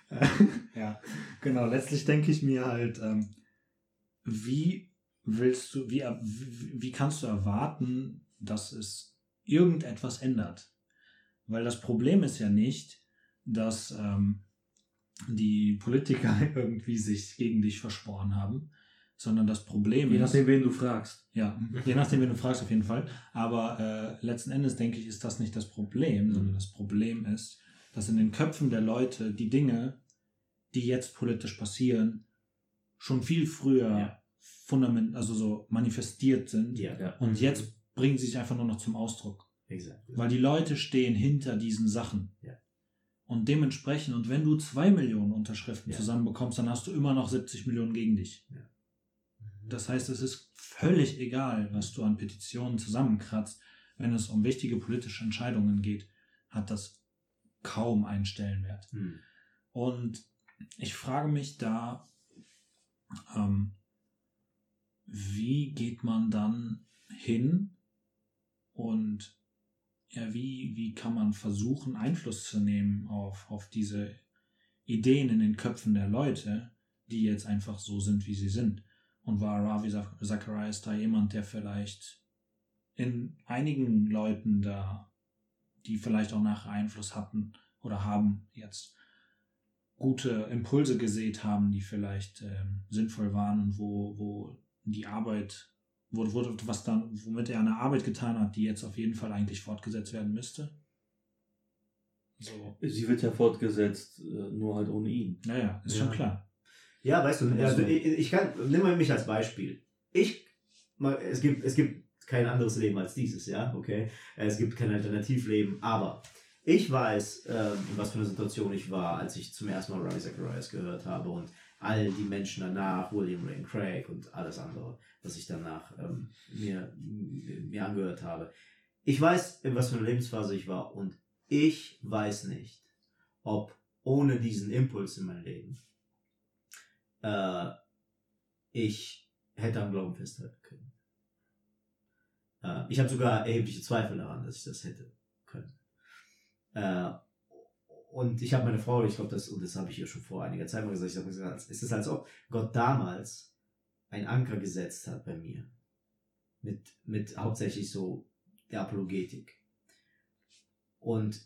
C: äh, ja, genau, letztlich denke ich mir halt, ähm, wie willst du, wie, wie, kannst du erwarten, dass es irgendetwas ändert? Weil das Problem ist ja nicht, dass ähm, die Politiker irgendwie sich gegen dich verschworen haben, sondern das Problem
A: Je
C: ist.
A: nachdem, wen du fragst.
C: Ja, je nachdem, wen du fragst, auf jeden Fall. Aber äh, letzten Endes, denke ich, ist das nicht das Problem, sondern das Problem ist, dass in den Köpfen der Leute die Dinge, die jetzt politisch passieren, schon viel früher
B: Ja.
C: fundament, also so manifestiert sind.
B: Ja, ja.
C: Und jetzt bringen sie sich einfach nur noch zum Ausdruck.
B: Exakt.
C: Weil die Leute stehen hinter diesen Sachen.
B: Ja.
C: Und dementsprechend, und wenn du zwei Millionen Unterschriften
B: Ja.
C: zusammenbekommst, dann hast du immer noch 70 Millionen gegen dich. Das heißt, es ist völlig egal, was du an Petitionen zusammenkratzt. Wenn es um wichtige politische Entscheidungen geht, hat das kaum einen Stellenwert.
B: Hm.
C: Und ich frage mich da, ähm, wie geht man dann hin und ja, wie, wie kann man versuchen, Einfluss zu nehmen auf, auf diese Ideen in den Köpfen der Leute, die jetzt einfach so sind, wie sie sind? Und war Ravi Zach- Zacharias da jemand, der vielleicht in einigen Leuten da, die vielleicht auch nachher Einfluss hatten oder haben jetzt, gute Impulse gesät haben, die vielleicht ähm, sinnvoll waren und wo, wo die Arbeit, wo, wo, was dann, womit er eine Arbeit getan hat, die jetzt auf jeden Fall eigentlich fortgesetzt werden müsste. So.
A: Sie wird ja fortgesetzt, äh, nur halt ohne ihn.
C: Naja, ist
B: Ja.
C: schon klar.
B: Ja, weißt du,
C: also
B: ich, ich kann, nimm mal mich als Beispiel. Ich, mal, es gibt, es gibt kein anderes Leben als dieses, ja, okay. Es gibt kein Alternativleben, aber ich weiß, ähm, in was für einer Situation ich war, als ich zum ersten Mal Ravi Zacharias gehört habe und all die Menschen danach, William Lane Craig und alles andere, was ich danach ähm, mir, mir angehört habe. Ich weiß, in was für einer Lebensphase ich war und ich weiß nicht, ob ohne diesen Impuls in mein Leben äh, ich hätte am Glauben festhalten können. Äh, ich habe sogar erhebliche Zweifel daran, dass ich das hätte können. Äh, und ich habe meine Frau, ich glaube, das, und das habe ich ihr schon vor einiger Zeit mal gesagt, ich habe gesagt, es ist, als ob Gott damals einen Anker gesetzt hat bei mir. Mit, mit hauptsächlich so der Apologetik. Und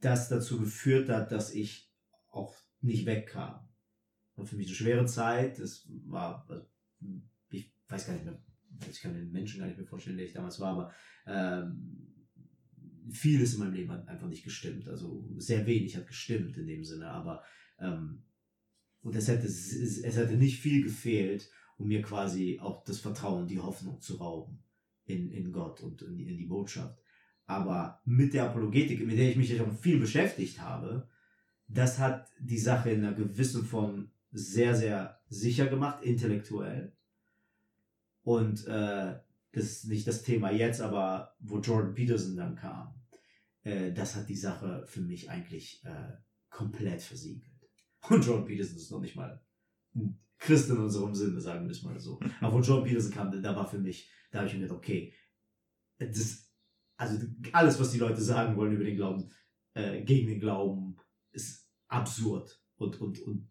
B: das dazu geführt hat, dass ich auch nicht wegkam. Und für mich eine schwere Zeit, das war, also, ich weiß gar nicht mehr, ich kann den Menschen gar nicht mehr vorstellen, der ich damals war, aber ähm, vieles in meinem Leben hat einfach nicht gestimmt. Also sehr wenig hat gestimmt in dem Sinne, aber ähm, und es hätte, es, es hätte nicht viel gefehlt, um mir quasi auch das Vertrauen, die Hoffnung zu rauben in, in Gott und in, in die Botschaft. Aber mit der Apologetik, mit der ich mich ja schon viel beschäftigt habe, das hat die Sache in einer gewissen Form sehr, sehr sicher gemacht, intellektuell. Und äh, das ist nicht das Thema jetzt, aber wo Jordan Peterson dann kam, äh, das hat die Sache für mich eigentlich äh, komplett versiegelt. Und Jordan Peterson ist noch nicht mal ein Christ in unserem Sinne, sagen wir es mal so. Aber wo Jordan Peterson kam, da war für mich, da habe ich mir gedacht, okay, das, also alles, was die Leute sagen wollen über den Glauben, äh, gegen den Glauben, ist absurd und, und, und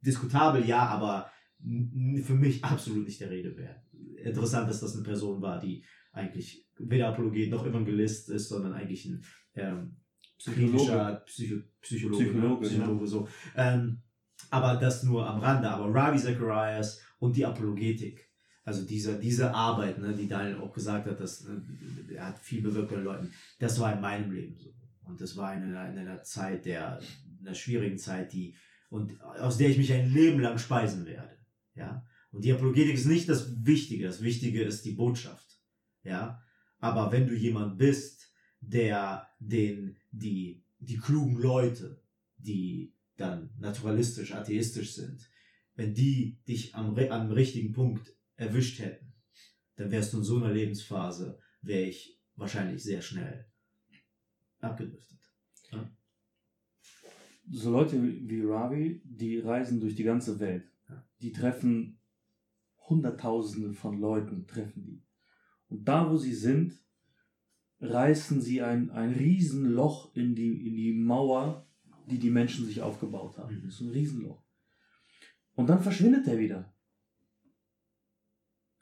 B: diskutabel, ja, aber für mich absolut nicht der Rede wert. Interessant, dass das eine Person war, die eigentlich weder Apologet noch Evangelist ist, sondern eigentlich ein ähm, psychologischer Psycho Psychologe? Psychologe, Psychologe ja. so. Ähm, aber das nur am Rande. Aber Ravi Zacharias und die Apologetik, also diese, diese Arbeit, ne, die Daniel auch gesagt hat, dass, ne, er hat viel bewirkt bei den Leuten, das war in meinem Leben so. Und das war in einer, in einer Zeit der, einer schwierigen Zeit, die, und aus der ich mich ein Leben lang speisen werde. Ja. Und die Apologetik ist nicht das Wichtige. Das Wichtige ist die Botschaft. Ja. Aber wenn du jemand bist, der den, die, die klugen Leute, die dann naturalistisch, atheistisch sind, wenn die dich am, am richtigen Punkt erwischt hätten, dann wärst du in so einer Lebensphase, wäre ich wahrscheinlich sehr schnell abgedriftet. Ja?
A: So Leute wie Ravi, die reisen durch die ganze Welt. Die treffen Hunderttausende von Leuten, treffen die. Und da, wo sie sind, reißen sie ein, ein Riesenloch in die, in die Mauer, die die Menschen sich aufgebaut haben. Mhm. Das ist ein Riesenloch. Und dann verschwindet er wieder.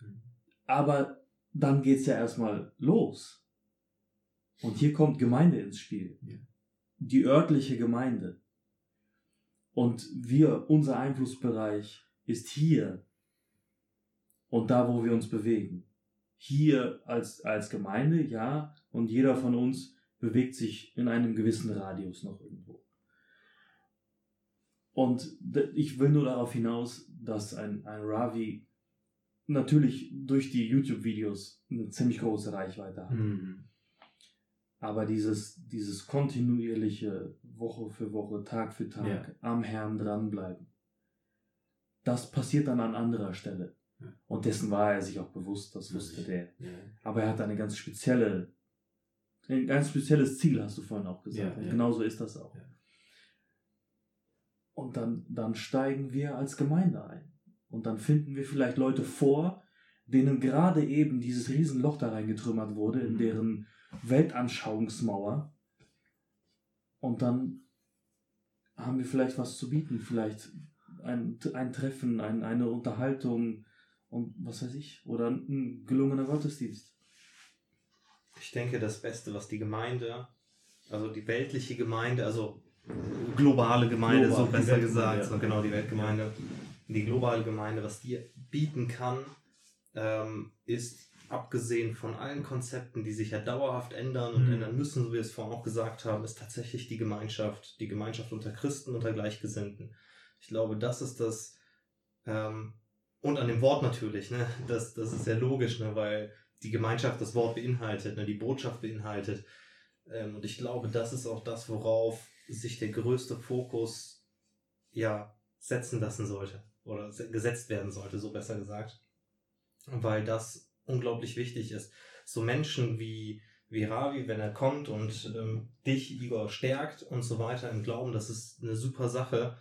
A: Mhm. Aber dann geht es ja erstmal los. Und hier kommt Gemeinde ins Spiel. Ja. Die örtliche Gemeinde. Und wir, unser Einflussbereich ist hier und da, wo wir uns bewegen. Hier als, als Gemeinde, ja, und jeder von uns bewegt sich in einem gewissen Radius noch irgendwo. Und ich will nur darauf hinaus, dass ein, ein Ravi natürlich durch die YouTube-Videos eine ziemlich große Reichweite hat. Mhm. Aber dieses, dieses kontinuierliche Woche für Woche, Tag für Tag ja. am Herrn dranbleiben, das passiert dann an anderer Stelle. Ja. Und dessen war er sich auch bewusst, das wusste der. Ja. Aber er hat eine ganz spezielle, ein ganz spezielles Ziel, hast du vorhin auch gesagt. Und genauso ist das auch. Und dann, dann steigen wir als Gemeinde ein. Und dann finden wir vielleicht Leute vor, denen gerade eben dieses Riesenloch da reingetrümmert wurde, in mhm. deren Weltanschauungsmauer. Und dann haben wir vielleicht was zu bieten, vielleicht ein, ein Treffen, ein, eine Unterhaltung und was weiß ich, oder ein gelungener Gottesdienst.
D: Ich denke, das Beste, was die Gemeinde, also die weltliche Gemeinde, also globale Gemeinde, Global, so besser gesagt, so genau die Weltgemeinde, die globale Gemeinde, was die bieten kann, ähm, ist abgesehen von allen Konzepten, die sich ja dauerhaft ändern und mhm. ändern müssen, so wie wir es vorhin auch gesagt haben, ist tatsächlich die Gemeinschaft, die Gemeinschaft unter Christen, unter Gleichgesinnten. Ich glaube, das ist das, ähm, und an dem Wort natürlich, ne? das, das ist sehr logisch, ne? weil die Gemeinschaft das Wort beinhaltet, ne? die Botschaft beinhaltet. Ähm, und ich glaube, das ist auch das, worauf sich der größte Fokus ja setzen lassen sollte oder gesetzt werden sollte, so besser gesagt. Weil das unglaublich wichtig ist. So Menschen wie, wie Ravi, wenn er kommt und ähm, dich, Igor, stärkt und so weiter im Glauben, das ist eine super Sache.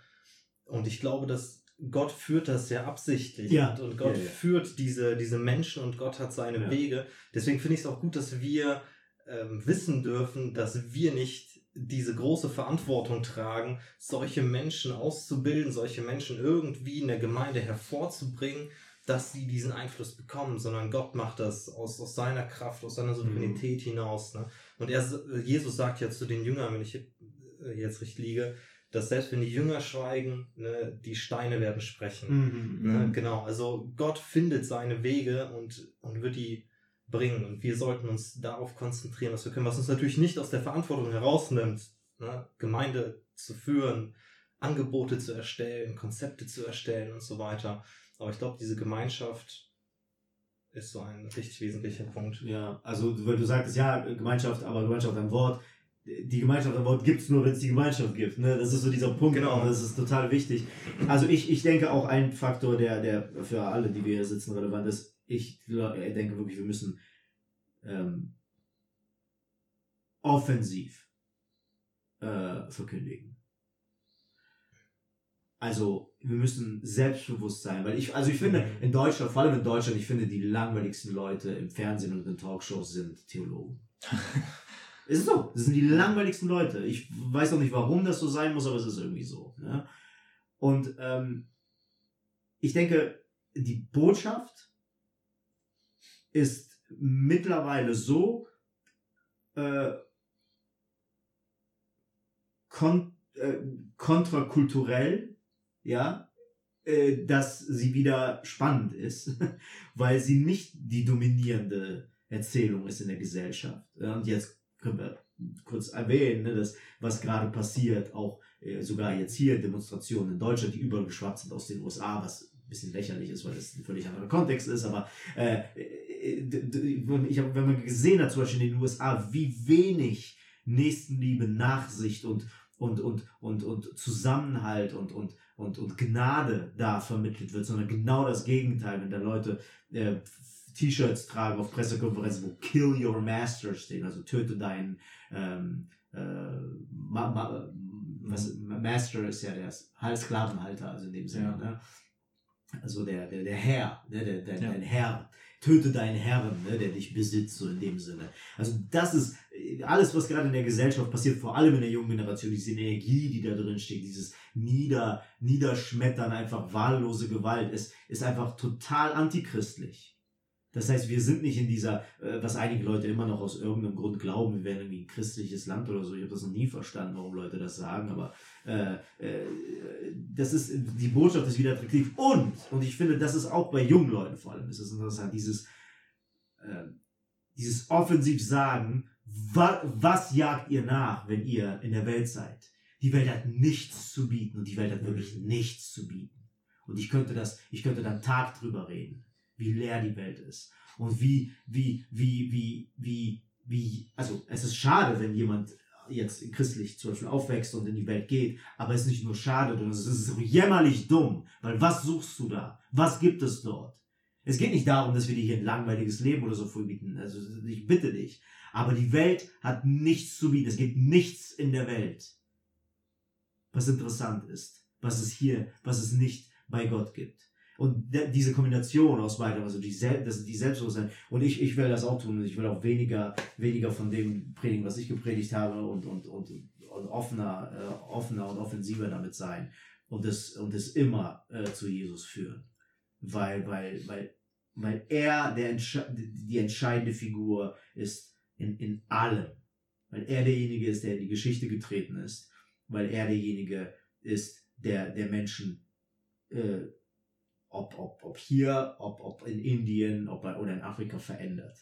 D: Und ich glaube, dass Gott führt das sehr absichtlich ja. und, und Gott ja, ja. führt diese, diese Menschen und Gott hat seine Wege. Deswegen finde ich es auch gut, dass wir ähm, wissen dürfen, dass wir nicht diese große Verantwortung tragen, solche Menschen auszubilden, solche Menschen irgendwie in der Gemeinde hervorzubringen dass sie diesen Einfluss bekommen, sondern Gott macht das aus, aus seiner Kraft, aus seiner Souveränität mhm. hinaus. Ne? Und er, Jesus sagt ja zu den Jüngern, wenn ich äh, jetzt richtig liege, dass selbst wenn die Jünger schweigen, ne, die Steine werden sprechen. Mhm. Ne? Mhm. Genau, also Gott findet seine Wege und, und wird die bringen. Und wir sollten uns darauf konzentrieren, was wir können, was uns natürlich nicht aus der Verantwortung herausnimmt, ne? Gemeinde zu führen, Angebote zu erstellen, Konzepte zu erstellen und so weiter. Aber ich glaube, diese Gemeinschaft ist so ein richtig wesentlicher Punkt.
B: Ja, also weil du sagtest, ja, Gemeinschaft, aber Gemeinschaft am Wort. Die Gemeinschaft am Wort gibt es nur, wenn es die Gemeinschaft gibt. Ne? Das ist so dieser Punkt, genau. das ist total wichtig. Also ich, ich denke auch ein Faktor, der, der für alle, die wir hier sitzen, relevant ist. Ich denke wirklich, wir müssen ähm, offensiv äh, verkündigen. Also wir müssen selbstbewusst sein, weil ich, also ich finde mhm. in Deutschland, vor allem in Deutschland, ich finde die langweiligsten Leute im Fernsehen und in Talkshows sind Theologen. Es ist so. Das sind die langweiligsten Leute. Ich weiß auch nicht, warum das so sein muss, aber es ist irgendwie so. Ne? Und ähm, ich denke, die Botschaft ist mittlerweile so äh, kon äh, kontrakulturell, ja, äh, dass sie wieder spannend ist, weil sie nicht die dominierende Erzählung ist in der Gesellschaft. Und jetzt können wir kurz erwähnen, ne, dass was gerade passiert, auch äh, sogar jetzt hier Demonstrationen in Deutschland, die überall geschwappt sind aus den USA, was ein bisschen lächerlich ist, weil das ein völlig anderer Kontext ist, aber äh ich hab, wenn man gesehen hat, zum Beispiel in den USA, wie wenig Nächstenliebe, Nachsicht und, und, und, und, und Zusammenhalt und, und, und, und Gnade da vermittelt wird, sondern genau das Gegenteil, wenn da Leute äh, T-Shirts tragen auf Pressekonferenzen, wo Kill Your Master steht, also töte deinen ähm, äh, ma, ma, was, Master ist ja der Sklavenhalter, also in dem Sinne. Ja. Ne? Also der, der, der Herr, ne? der, der, ja. dein Herr. Töte deinen Herrn, ne? der dich besitzt, so in dem Sinne. Also das ist alles, was gerade in der Gesellschaft passiert, vor allem in der jungen Generation, diese Energie, die da drin steht, dieses Nieder, Niederschmettern, einfach wahllose Gewalt, ist, ist einfach total antichristlich. Das heißt, wir sind nicht in dieser, äh, was einige Leute immer noch aus irgendeinem Grund glauben, wir wären irgendwie ein christliches Land oder so. Ich habe das noch nie verstanden, warum Leute das sagen, aber äh, äh, das ist, die Botschaft ist wieder attraktiv. Und, und ich finde, das ist auch bei jungen Leuten vor allem, ist es interessant, dieses, äh, dieses offensiv sagen, wa, was jagt ihr nach, wenn ihr in der Welt seid? Die Welt hat nichts zu bieten und die Welt hat wirklich nichts zu bieten. Und ich könnte das, ich könnte dann Tag drüber reden wie leer die Welt ist. Und wie, wie, wie, wie, wie, wie, also es ist schade, wenn jemand jetzt christlich zum Beispiel aufwächst und in die Welt geht, aber es ist nicht nur schade, sondern es ist jämmerlich dumm, weil was suchst du da? Was gibt es dort? Es geht nicht darum, dass wir dir hier ein langweiliges Leben oder so vorbieten, also ich bitte dich. Aber die Welt hat nichts zu bieten, es gibt nichts in der Welt, was interessant ist, was es hier, was es nicht bei Gott gibt. Und diese Kombination aus beidem, also die, Sel das, die Selbstbewusstsein, und ich, ich will das auch tun, ich will auch weniger, weniger von dem predigen, was ich gepredigt habe und, und, und, und offener, äh, offener und offensiver damit sein und es, und immer äh, zu Jesus führen. Weil, weil, weil, weil er der Entsche die entscheidende Figur ist in, in allem. Weil er derjenige ist, der in die Geschichte getreten ist. Weil er derjenige ist, der, der Menschen äh, ob, ob, ob hier, ob, ob in Indien ob, oder in Afrika verändert.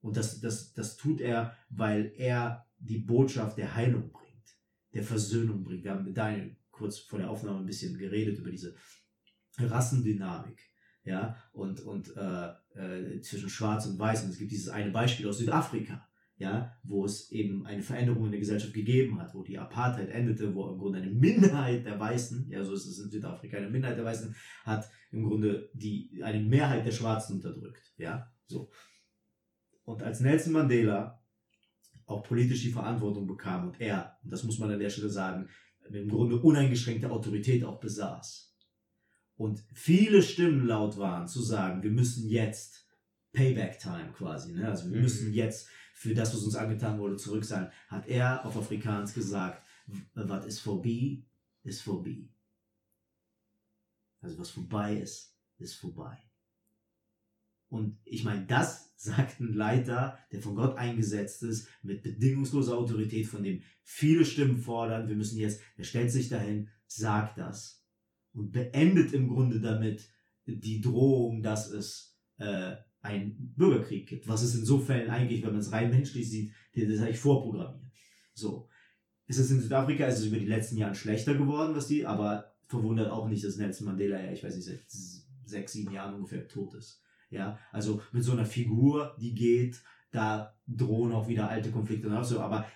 B: Und das, das, das tut er, weil er die Botschaft der Heilung bringt, der Versöhnung bringt. Wir haben mit Daniel kurz vor der Aufnahme ein bisschen geredet über diese Rassendynamik. Ja, und, und äh, äh, zwischen Schwarz und Weiß. Und es gibt dieses eine Beispiel aus Südafrika ja, wo es eben eine Veränderung in der Gesellschaft gegeben hat, wo die Apartheid endete, wo im Grunde eine Minderheit der Weißen, ja, so ist es in Südafrika, eine Minderheit der Weißen hat im Grunde die, eine Mehrheit der Schwarzen unterdrückt, ja, so. Und als Nelson Mandela auch politisch die Verantwortung bekam und er, und das muss man an der Stelle sagen, im Grunde uneingeschränkte Autorität auch besaß. Und viele Stimmen laut waren zu sagen, wir müssen jetzt Payback Time quasi, ne? also wir mhm. müssen jetzt für das, was uns angetan wurde, zurück sein, hat er auf Afrikaans gesagt, was ist vorbei, ist vorbei. Also was vorbei ist, ist vorbei. Und ich meine, das sagt ein Leiter, der von Gott eingesetzt ist, mit bedingungsloser Autorität, von dem viele Stimmen fordern, wir müssen jetzt, er stellt sich dahin, sagt das und beendet im Grunde damit die Drohung, dass es äh, einen Bürgerkrieg gibt. Was es in so Fällen eigentlich, wenn man es rein menschlich sieht, das ist eigentlich vorprogrammiert. So. Ist es in Südafrika, ist es über die letzten Jahre schlechter geworden, was die, aber verwundert auch nicht, dass Nelson Mandela ja, ich weiß nicht, seit sechs, sieben Jahren ungefähr tot ist. Ja, also mit so einer Figur, die geht, da drohen auch wieder alte Konflikte und so, aber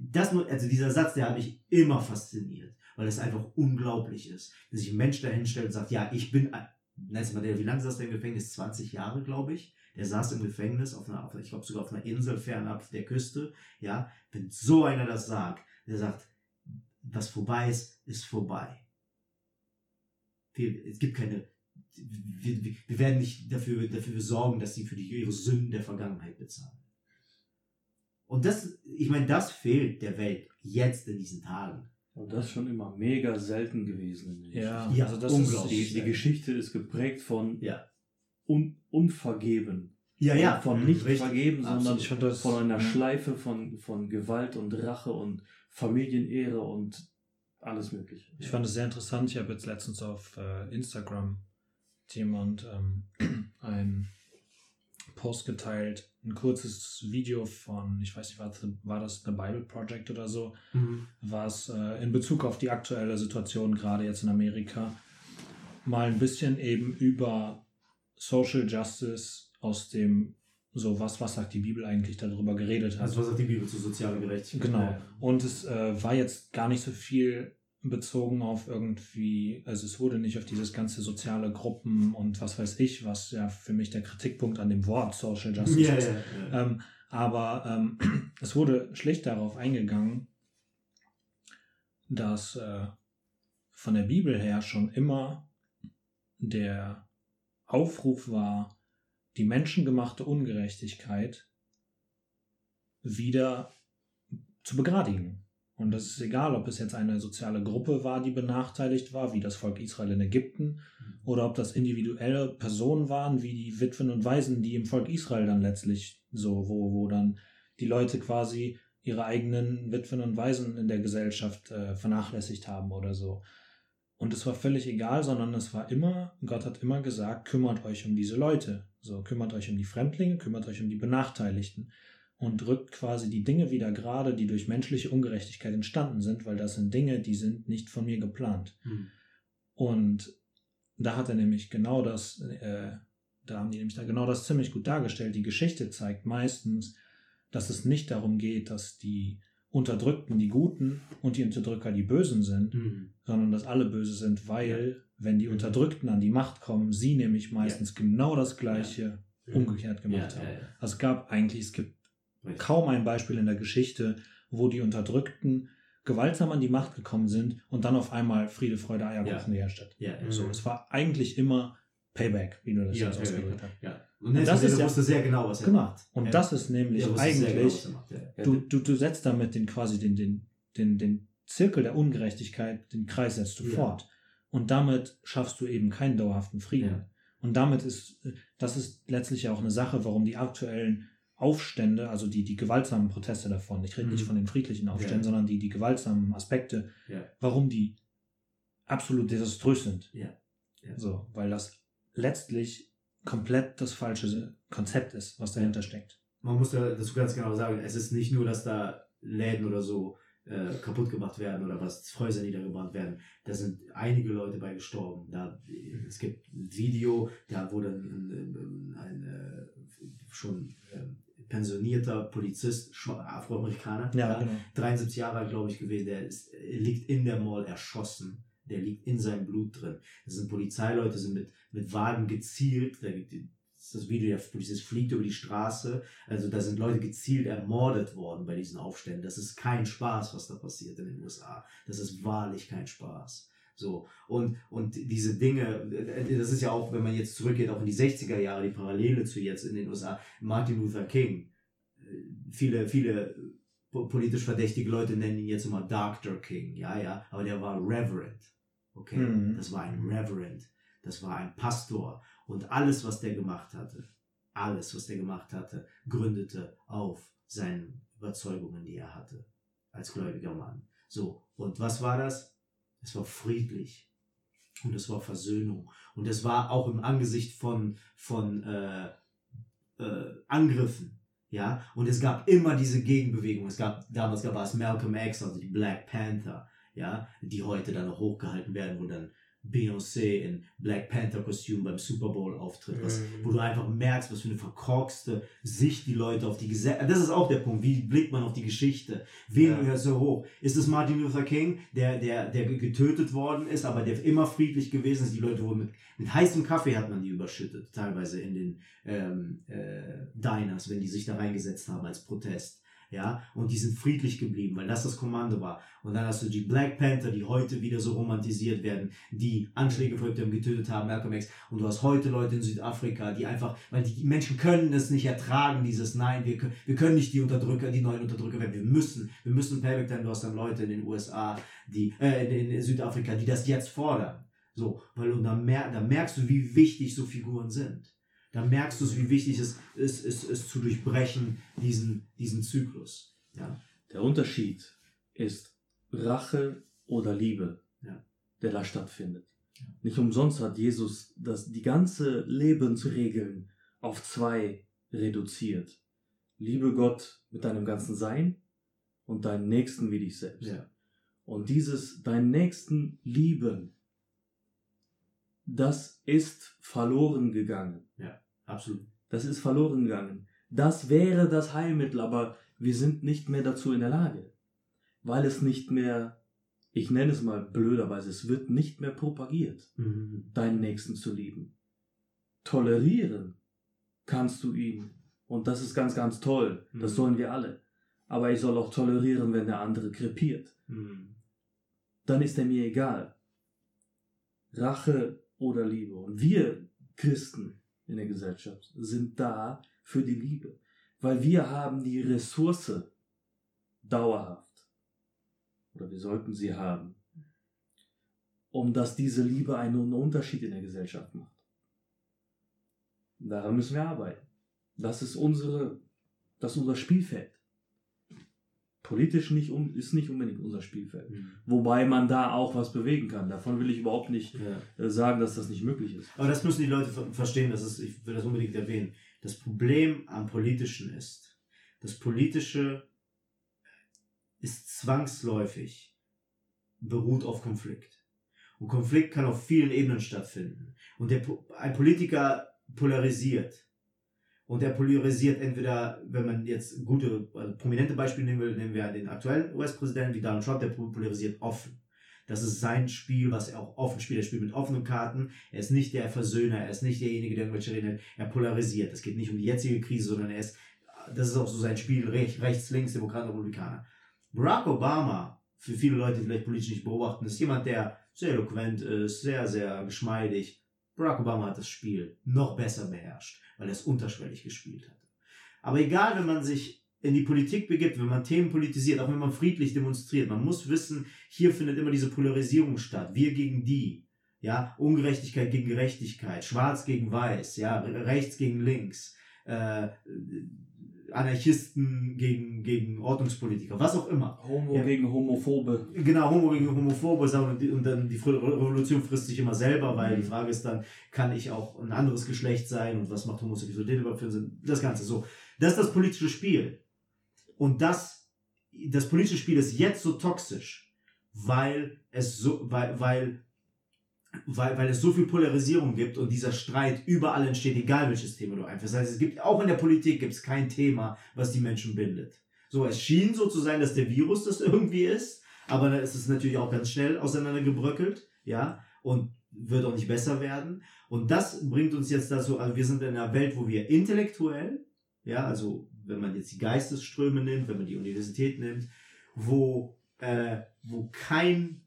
B: das nur, also dieser Satz, der hat mich immer fasziniert, weil es einfach unglaublich ist, dass sich ein Mensch dahin stellt und sagt, ja, ich bin, Nelson Mandela, wie lange saß der im Gefängnis? 20 Jahre, glaube ich. Der saß im Gefängnis, auf einer, ich glaube sogar auf einer Insel fernab der Küste. Ja, wenn so einer das sagt, der sagt, was vorbei ist, ist vorbei. es gibt keine, wir, wir, werden nicht dafür, dafür sorgen, dass sie für die, ihre Sünden der Vergangenheit bezahlen. Und das, ich meine, das fehlt der Welt jetzt in diesen Tagen.
A: Und das ist schon immer mega selten gewesen.
C: ja,
B: Ja,
C: also das
B: unglaublich.
C: ist
A: Die, die Geschichte ist geprägt von
B: Ja.
A: un, Unvergeben.
B: Ja, ja.
A: Von
B: Mhm,
A: nicht
B: richtig.
A: vergeben, sondern
C: das-
A: von einer
C: ja.
A: Schleife von, von Gewalt und Rache und Familienehre und alles Mögliche.
C: Ich fand es sehr interessant. Ich habe jetzt letztens auf äh, Instagram jemand ähm, ein Post geteilt, ein kurzes Video von, ich weiß nicht, war, war das eine Bible Project oder so,
B: Mhm.
C: was äh, in Bezug auf die aktuelle Situation gerade jetzt in Amerika mal ein bisschen eben über Social Justice aus dem so was was sagt die Bibel eigentlich darüber geredet hat.
B: Also was sagt die Bibel zu sozialer Gerechtigkeit?
C: Genau. Und es äh, war jetzt gar nicht so viel bezogen auf irgendwie, also es wurde nicht auf dieses ganze soziale Gruppen und was weiß ich, was ja für mich der Kritikpunkt an dem Wort Social Justice
B: Ja,
C: ist.
B: ja, ja.
C: Ähm, aber ähm, es wurde schlicht darauf eingegangen, dass äh, von der Bibel her schon immer der Aufruf war, die menschengemachte Ungerechtigkeit wieder zu begradigen. Und das ist egal, ob es jetzt eine soziale Gruppe war, die benachteiligt war, wie das Volk Israel in Ägypten, oder ob das individuelle Personen waren, wie die Witwen und Waisen, die im Volk Israel dann letztlich so, wo, wo dann die Leute quasi ihre eigenen Witwen und Waisen in der Gesellschaft äh, vernachlässigt haben oder so. Und es war völlig egal, sondern es war immer, Gott hat immer gesagt, kümmert euch um diese Leute. So, kümmert euch um die Fremdlinge, kümmert euch um die Benachteiligten und drückt quasi die Dinge wieder gerade, die durch menschliche Ungerechtigkeit entstanden sind, weil das sind Dinge, die sind nicht von mir geplant.
B: Mhm.
C: Und da hat er nämlich genau das, äh, da haben die nämlich da genau das ziemlich gut dargestellt. Die Geschichte zeigt meistens, dass es nicht darum geht, dass die Unterdrückten die Guten und die Unterdrücker die Bösen sind,
B: Mhm.
C: sondern dass alle böse sind, weil, wenn die Unterdrückten an die Macht kommen, sie nämlich meistens genau das Gleiche umgekehrt gemacht
B: Ja,
C: haben.
B: ja, ja.
C: Also es gab eigentlich, es gibt
B: Richtig.
C: kaum ein Beispiel in der Geschichte, wo die Unterdrückten gewaltsam an die Macht gekommen sind und dann auf einmal Friede, Freude, Eierkuchen geherrscht hat.
B: Ja, ja.
C: So, es war eigentlich immer Payback, wie du das
B: Ja,
C: jetzt
B: ja,
C: ausgedrückt hast.
B: ja. Und,
C: Und das ist ja-
B: wusste sehr genau, was er
C: Genau.
B: macht.
C: Und
B: ja.
C: das ist nämlich
B: genau,
C: eigentlich,
B: ja.
A: Ja,
C: du, du, du setzt damit den quasi den, den, den, den Zirkel der Ungerechtigkeit, den Kreis setzt du
B: Ja.
C: fort. Und damit schaffst du eben keinen dauerhaften Frieden.
B: Ja.
C: Und damit ist, das ist letztlich ja auch eine Sache, warum die aktuellen Aufstände, also die, die gewaltsamen Proteste davon, ich rede nicht
B: Mhm.
C: von den friedlichen Aufständen,
B: Ja.
C: sondern die, die gewaltsamen Aspekte,
B: Ja.
C: warum die absolut desaströs sind.
B: Ja. Ja.
C: So, weil das letztlich komplett das falsche Konzept ist, was dahinter steckt.
B: Man muss da dazu ganz genau sagen, es ist nicht nur, dass da Läden oder so äh, kaputt gemacht werden oder was Häuser niedergebrannt werden. Da sind einige Leute bei gestorben. Da, es gibt ein Video, da wurde ein, ein, ein äh, schon äh, pensionierter Polizist, Afroamerikaner,
C: Ja, genau.
B: 73 Jahre alt, glaube ich, gewesen, der ist, liegt in der Mall erschossen. Der liegt in seinem Blut drin. Das sind Polizeileute, sind mit, mit Wagen gezielt. Da gibt das ist das Video, der Polizist fliegt über die Straße. Also da sind Leute gezielt ermordet worden bei diesen Aufständen. Das ist kein Spaß, was da passiert in den USA. Das ist wahrlich kein Spaß. So, und, und diese Dinge, das ist ja auch, wenn man jetzt zurückgeht, auch in die 60er Jahre, die Parallele zu jetzt in den USA, Martin Luther King, äh, viele, viele po- politisch verdächtige Leute nennen ihn jetzt immer Dr. King, ja, ja, aber der war Reverend, okay,
C: Mhm.
B: das war ein Reverend, das war ein Pastor und alles, was der gemacht hatte, alles, was der gemacht hatte, gründete auf seinen Überzeugungen, die er hatte, als gläubiger Mann. So, und was war das? Es war friedlich und es war Versöhnung und es war auch im Angesicht von, von äh, äh, Angriffen. Ja, und es gab immer diese Gegenbewegung. Es gab, damals gab es Malcolm X, also die Black Panther, ja, die heute dann noch hochgehalten werden, wo dann Beyoncé in Black Panther Kostüm beim Super Bowl auftritt, was,
D: Mhm.
B: wo du einfach merkst, was für eine verkorkste Sicht die Leute auf die Gesellschaft, das ist auch der Punkt, wie blickt man auf die Geschichte, wen
D: Ja.
B: hört so hoch? Ist es Martin Luther King, der, der, der getötet worden ist, aber der immer friedlich gewesen ist, die Leute wurden mit, mit heißem Kaffee hat man die überschüttet, teilweise in den ähm, äh, Diners, wenn die sich da reingesetzt haben als Protest. Ja, und die sind friedlich geblieben, weil das das Kommando war. Und dann hast du die Black Panther, die heute wieder so romantisiert werden, die Anschläge verübt haben, getötet haben, Malcolm X. Und du hast heute Leute in Südafrika, die einfach, weil die Menschen können es nicht ertragen, dieses Nein, wir, können, wir können nicht die Unterdrücker, die neuen Unterdrücker werden. Wir müssen, wir müssen Payback time. Du hast dann Leute in den USA, die, äh, in, in Südafrika, die das jetzt fordern. So, weil und da, mer da merkst du, wie wichtig so Figuren sind da merkst du es, wie wichtig es ist, es, es zu durchbrechen, diesen, diesen Zyklus. Ja.
A: Der Unterschied ist Rache oder Liebe, ja. der da stattfindet. Ja. Nicht umsonst hat Jesus das, die ganze Lebensregeln auf zwei reduziert. Liebe Gott mit deinem ganzen Sein und deinen Nächsten wie dich selbst. Ja. Und dieses deinen Nächsten lieben, das ist verloren gegangen.
B: Ja. Absolut.
A: Das ist verloren gegangen. Das wäre das Heilmittel, aber wir sind nicht mehr dazu in der Lage. Weil es nicht mehr, ich nenne es mal blöderweise, es wird nicht mehr propagiert, mhm. deinen Nächsten zu lieben. Tolerieren kannst du ihn. Und das ist ganz, ganz toll. Das mhm. sollen wir alle. Aber ich soll auch tolerieren, wenn der andere krepiert. Mhm. Dann ist er mir egal. Rache oder Liebe. Und wir Christen, in der Gesellschaft sind da für die Liebe. Weil wir haben die Ressource dauerhaft. Oder wir sollten sie haben. Um dass diese Liebe einen Unterschied in der Gesellschaft macht. Daran müssen wir arbeiten. Das ist unsere, das ist unser Spielfeld. Politisch nicht um, ist nicht unbedingt unser Spielfeld. Mhm. Wobei man da auch was bewegen kann. Davon will ich überhaupt nicht ja. Äh, sagen, dass das nicht möglich ist.
B: Aber das müssen die Leute verstehen. Das ist, ich will das unbedingt erwähnen. Das Problem am Politischen ist, das Politische ist zwangsläufig beruht auf Konflikt. Und Konflikt kann auf vielen Ebenen stattfinden. Und der, ein Politiker polarisiert und der polarisiert entweder, wenn man jetzt gute, also prominente Beispiele nehmen will, nehmen wir den aktuellen US-Präsidenten wie Donald Trump, der polarisiert offen. Das ist sein Spiel, was er auch offen spielt. Er spielt mit offenen Karten. Er ist nicht der Versöhner. Er ist nicht derjenige, der irgendwelche Reden Er polarisiert. Es geht nicht um die jetzige Krise, sondern er ist, das ist auch so sein Spiel, rechts, links, Demokraten, Republikaner. Barack Obama, für viele Leute, die vielleicht politisch nicht beobachten, ist jemand, der sehr eloquent ist, sehr, sehr geschmeidig, Barack Obama hat das Spiel noch besser beherrscht, weil er es unterschwellig gespielt hat. Aber egal, wenn man sich in die Politik begibt, wenn man Themen politisiert, auch wenn man friedlich demonstriert, man muss wissen, hier findet immer diese Polarisierung statt. Wir gegen die. Ja, Ungerechtigkeit gegen Gerechtigkeit, Schwarz gegen Weiß, ja, rechts gegen links, äh, Anarchisten gegen, gegen Ordnungspolitiker, was auch immer.
A: Homo ja. gegen Homophobe.
B: Genau, Homo gegen Homophobe. Und, und dann die Revolution frisst sich immer selber, weil mhm. die Frage ist dann, kann ich auch ein anderes Geschlecht sein und was macht Homosexualität überhaupt für Sinn? Das Ganze so. Das ist das politische Spiel. Und das, das politische Spiel ist jetzt so toxisch, weil es so, weil, weil weil, weil es so viel Polarisierung gibt und dieser Streit überall entsteht, egal welches Thema du einführst. Das heißt, es gibt auch in der Politik gibt es kein Thema, was die Menschen bindet. So, es schien so zu sein, dass der Virus das irgendwie ist, aber da ist es natürlich auch ganz schnell auseinandergebröckelt, ja, und wird auch nicht besser werden. Und das bringt uns jetzt dazu, also wir sind in einer Welt, wo wir intellektuell, ja, also wenn man jetzt die Geistesströme nimmt, wenn man die Universität nimmt, wo, äh, wo kein,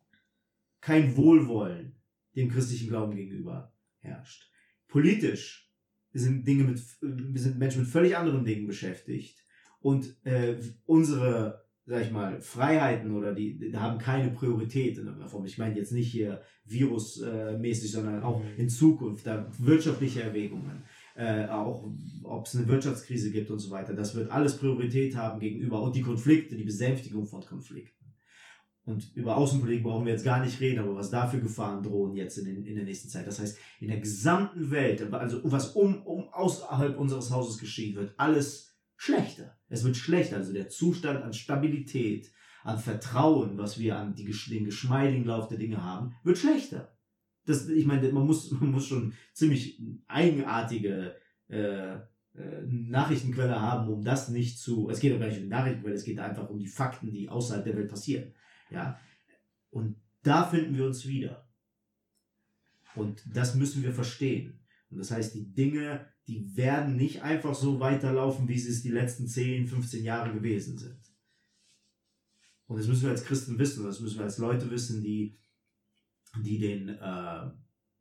B: kein Wohlwollen dem christlichen Glauben gegenüber herrscht. Politisch sind Dinge mit, sind Menschen mit völlig anderen Dingen beschäftigt und äh, unsere, sag ich mal, Freiheiten oder die, die haben keine Priorität in irgendeiner Form. Ich meine jetzt nicht hier virusmäßig, sondern auch mhm. in Zukunft, da wirtschaftliche Erwägungen. Äh, auch ob es eine Wirtschaftskrise gibt und so weiter. Das wird alles Priorität haben gegenüber und die Konflikte, die Besänftigung von Konflikten. Und über Außenpolitik brauchen wir jetzt gar nicht reden, aber was da für Gefahren drohen jetzt in, den, in der nächsten Zeit. Das heißt, in der gesamten Welt, also was um, um außerhalb unseres Hauses geschieht, wird alles schlechter. Es wird schlechter. Also der Zustand an Stabilität, an Vertrauen, was wir an die, den geschmeidigen Lauf der Dinge haben, wird schlechter. Das, ich meine, man muss, man muss schon ziemlich eigenartige äh, äh, Nachrichtenquelle haben, um das nicht zu. Es geht auch gar nicht um die Nachrichtenquelle, es geht einfach um die Fakten, die außerhalb der Welt passieren. Ja? Und da finden wir uns wieder. Und das müssen wir verstehen. Und das heißt, die Dinge, die werden nicht einfach so weiterlaufen, wie sie es die letzten 10, 15 Jahre gewesen sind. Und das müssen wir als Christen wissen, das müssen wir als Leute wissen, die, die den, äh,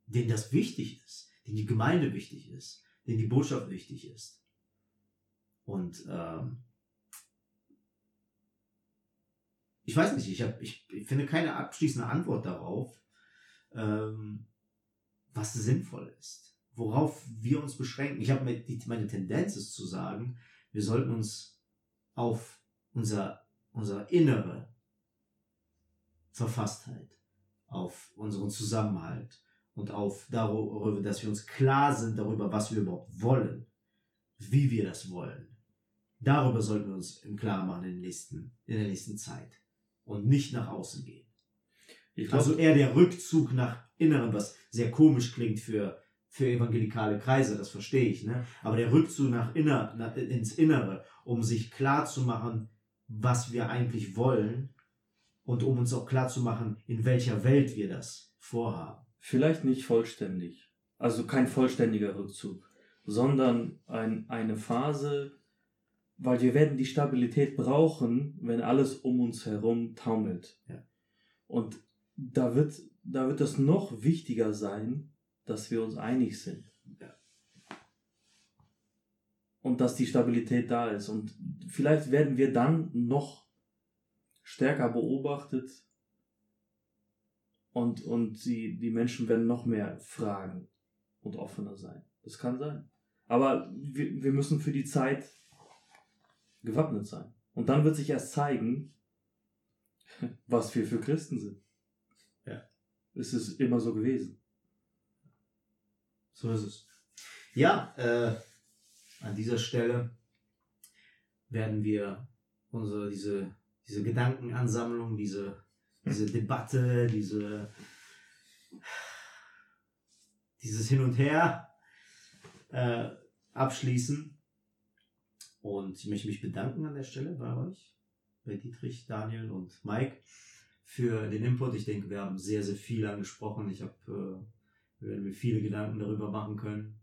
B: denen das wichtig ist, denen die Gemeinde wichtig ist, denen die Botschaft wichtig ist. Und ähm, ich weiß nicht, ich, hab, ich, ich finde keine abschließende Antwort darauf, ähm, was sinnvoll ist, worauf wir uns beschränken. Ich habe meine Tendenz ist zu sagen, wir sollten uns auf unser, unser innere Verfasstheit, auf unseren Zusammenhalt und auf darüber, dass wir uns klar sind darüber, was wir überhaupt wollen, wie wir das wollen. Darüber sollten wir uns im Klaren machen in, nächsten, in der nächsten Zeit und nicht nach außen gehen. Glaub, also eher der Rückzug nach Inneren, was sehr komisch klingt für, für evangelikale Kreise, das verstehe ich. Ne? Aber der Rückzug nach inner, nach, ins Innere, um sich klar zu machen, was wir eigentlich wollen und um uns auch klar zu machen, in welcher Welt wir das vorhaben.
A: Vielleicht nicht vollständig, also kein vollständiger Rückzug, sondern ein, eine Phase, weil wir werden die Stabilität brauchen, wenn alles um uns herum taumelt. Ja. Und da wird, da wird es noch wichtiger sein, dass wir uns einig sind. Ja. Und dass die Stabilität da ist. Und vielleicht werden wir dann noch stärker beobachtet und, und die, die Menschen werden noch mehr fragen und offener sein. Das kann sein. Aber wir, wir müssen für die Zeit gewappnet sein. Und dann wird sich erst zeigen, was wir für Christen sind. Ja. Es ist immer so gewesen.
B: So ist es. Ja, äh, an dieser Stelle werden wir unsere, diese, diese Gedankenansammlung, diese, diese Debatte, diese, dieses Hin und Her äh, abschließen. Und ich möchte mich bedanken an der Stelle bei euch, bei Dietrich, Daniel und Mike für den Input. Ich denke, wir haben sehr, sehr viel angesprochen. Ich habe, äh, werden mir viele Gedanken darüber machen können.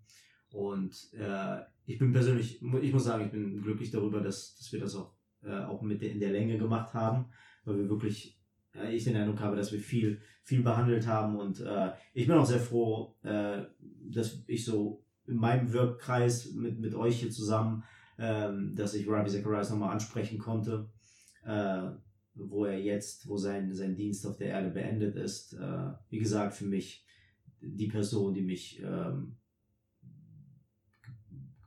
B: Und äh, ich bin persönlich, ich muss sagen, ich bin glücklich darüber, dass, dass wir das auch, äh, auch mit der, in der Länge gemacht haben, weil wir wirklich, äh, ich den Eindruck habe, dass wir viel, viel behandelt haben. Und äh, ich bin auch sehr froh, äh, dass ich so in meinem Wirkkreis mit, mit euch hier zusammen ähm, dass ich Ravi Zacharias nochmal ansprechen konnte, äh, wo er jetzt, wo sein, sein Dienst auf der Erde beendet ist. Äh, wie gesagt, für mich die Person, die mich ähm,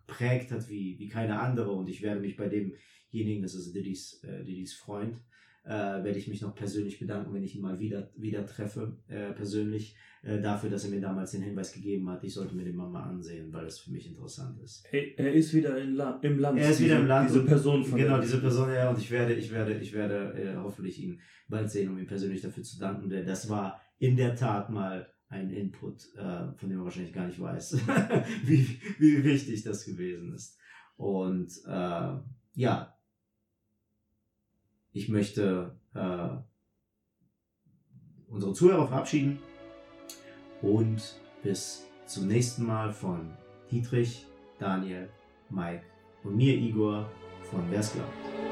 B: geprägt hat wie, wie keine andere und ich werde mich bei demjenigen, das ist Didis, äh, Didis Freund, äh, werde ich mich noch persönlich bedanken, wenn ich ihn mal wieder, wieder treffe, äh, persönlich, äh, dafür, dass er mir damals den Hinweis gegeben hat, ich sollte mir den mal, mal ansehen, weil das für mich interessant ist.
A: Hey, er ist wieder La im Land.
B: Er ist wieder
A: diese,
B: im Land.
A: Diese Person
B: von Genau, diese Person, ja, und ich werde, ich werde, ich werde äh, hoffentlich ihn bald sehen, um ihm persönlich dafür zu danken, denn das war in der Tat mal ein Input, äh, von dem er wahrscheinlich gar nicht weiß, wie, wie wichtig das gewesen ist. Und äh, ja, ich möchte äh, unsere Zuhörer verabschieden und bis zum nächsten Mal von Dietrich, Daniel, Mike und mir, Igor von Wer's glaubt.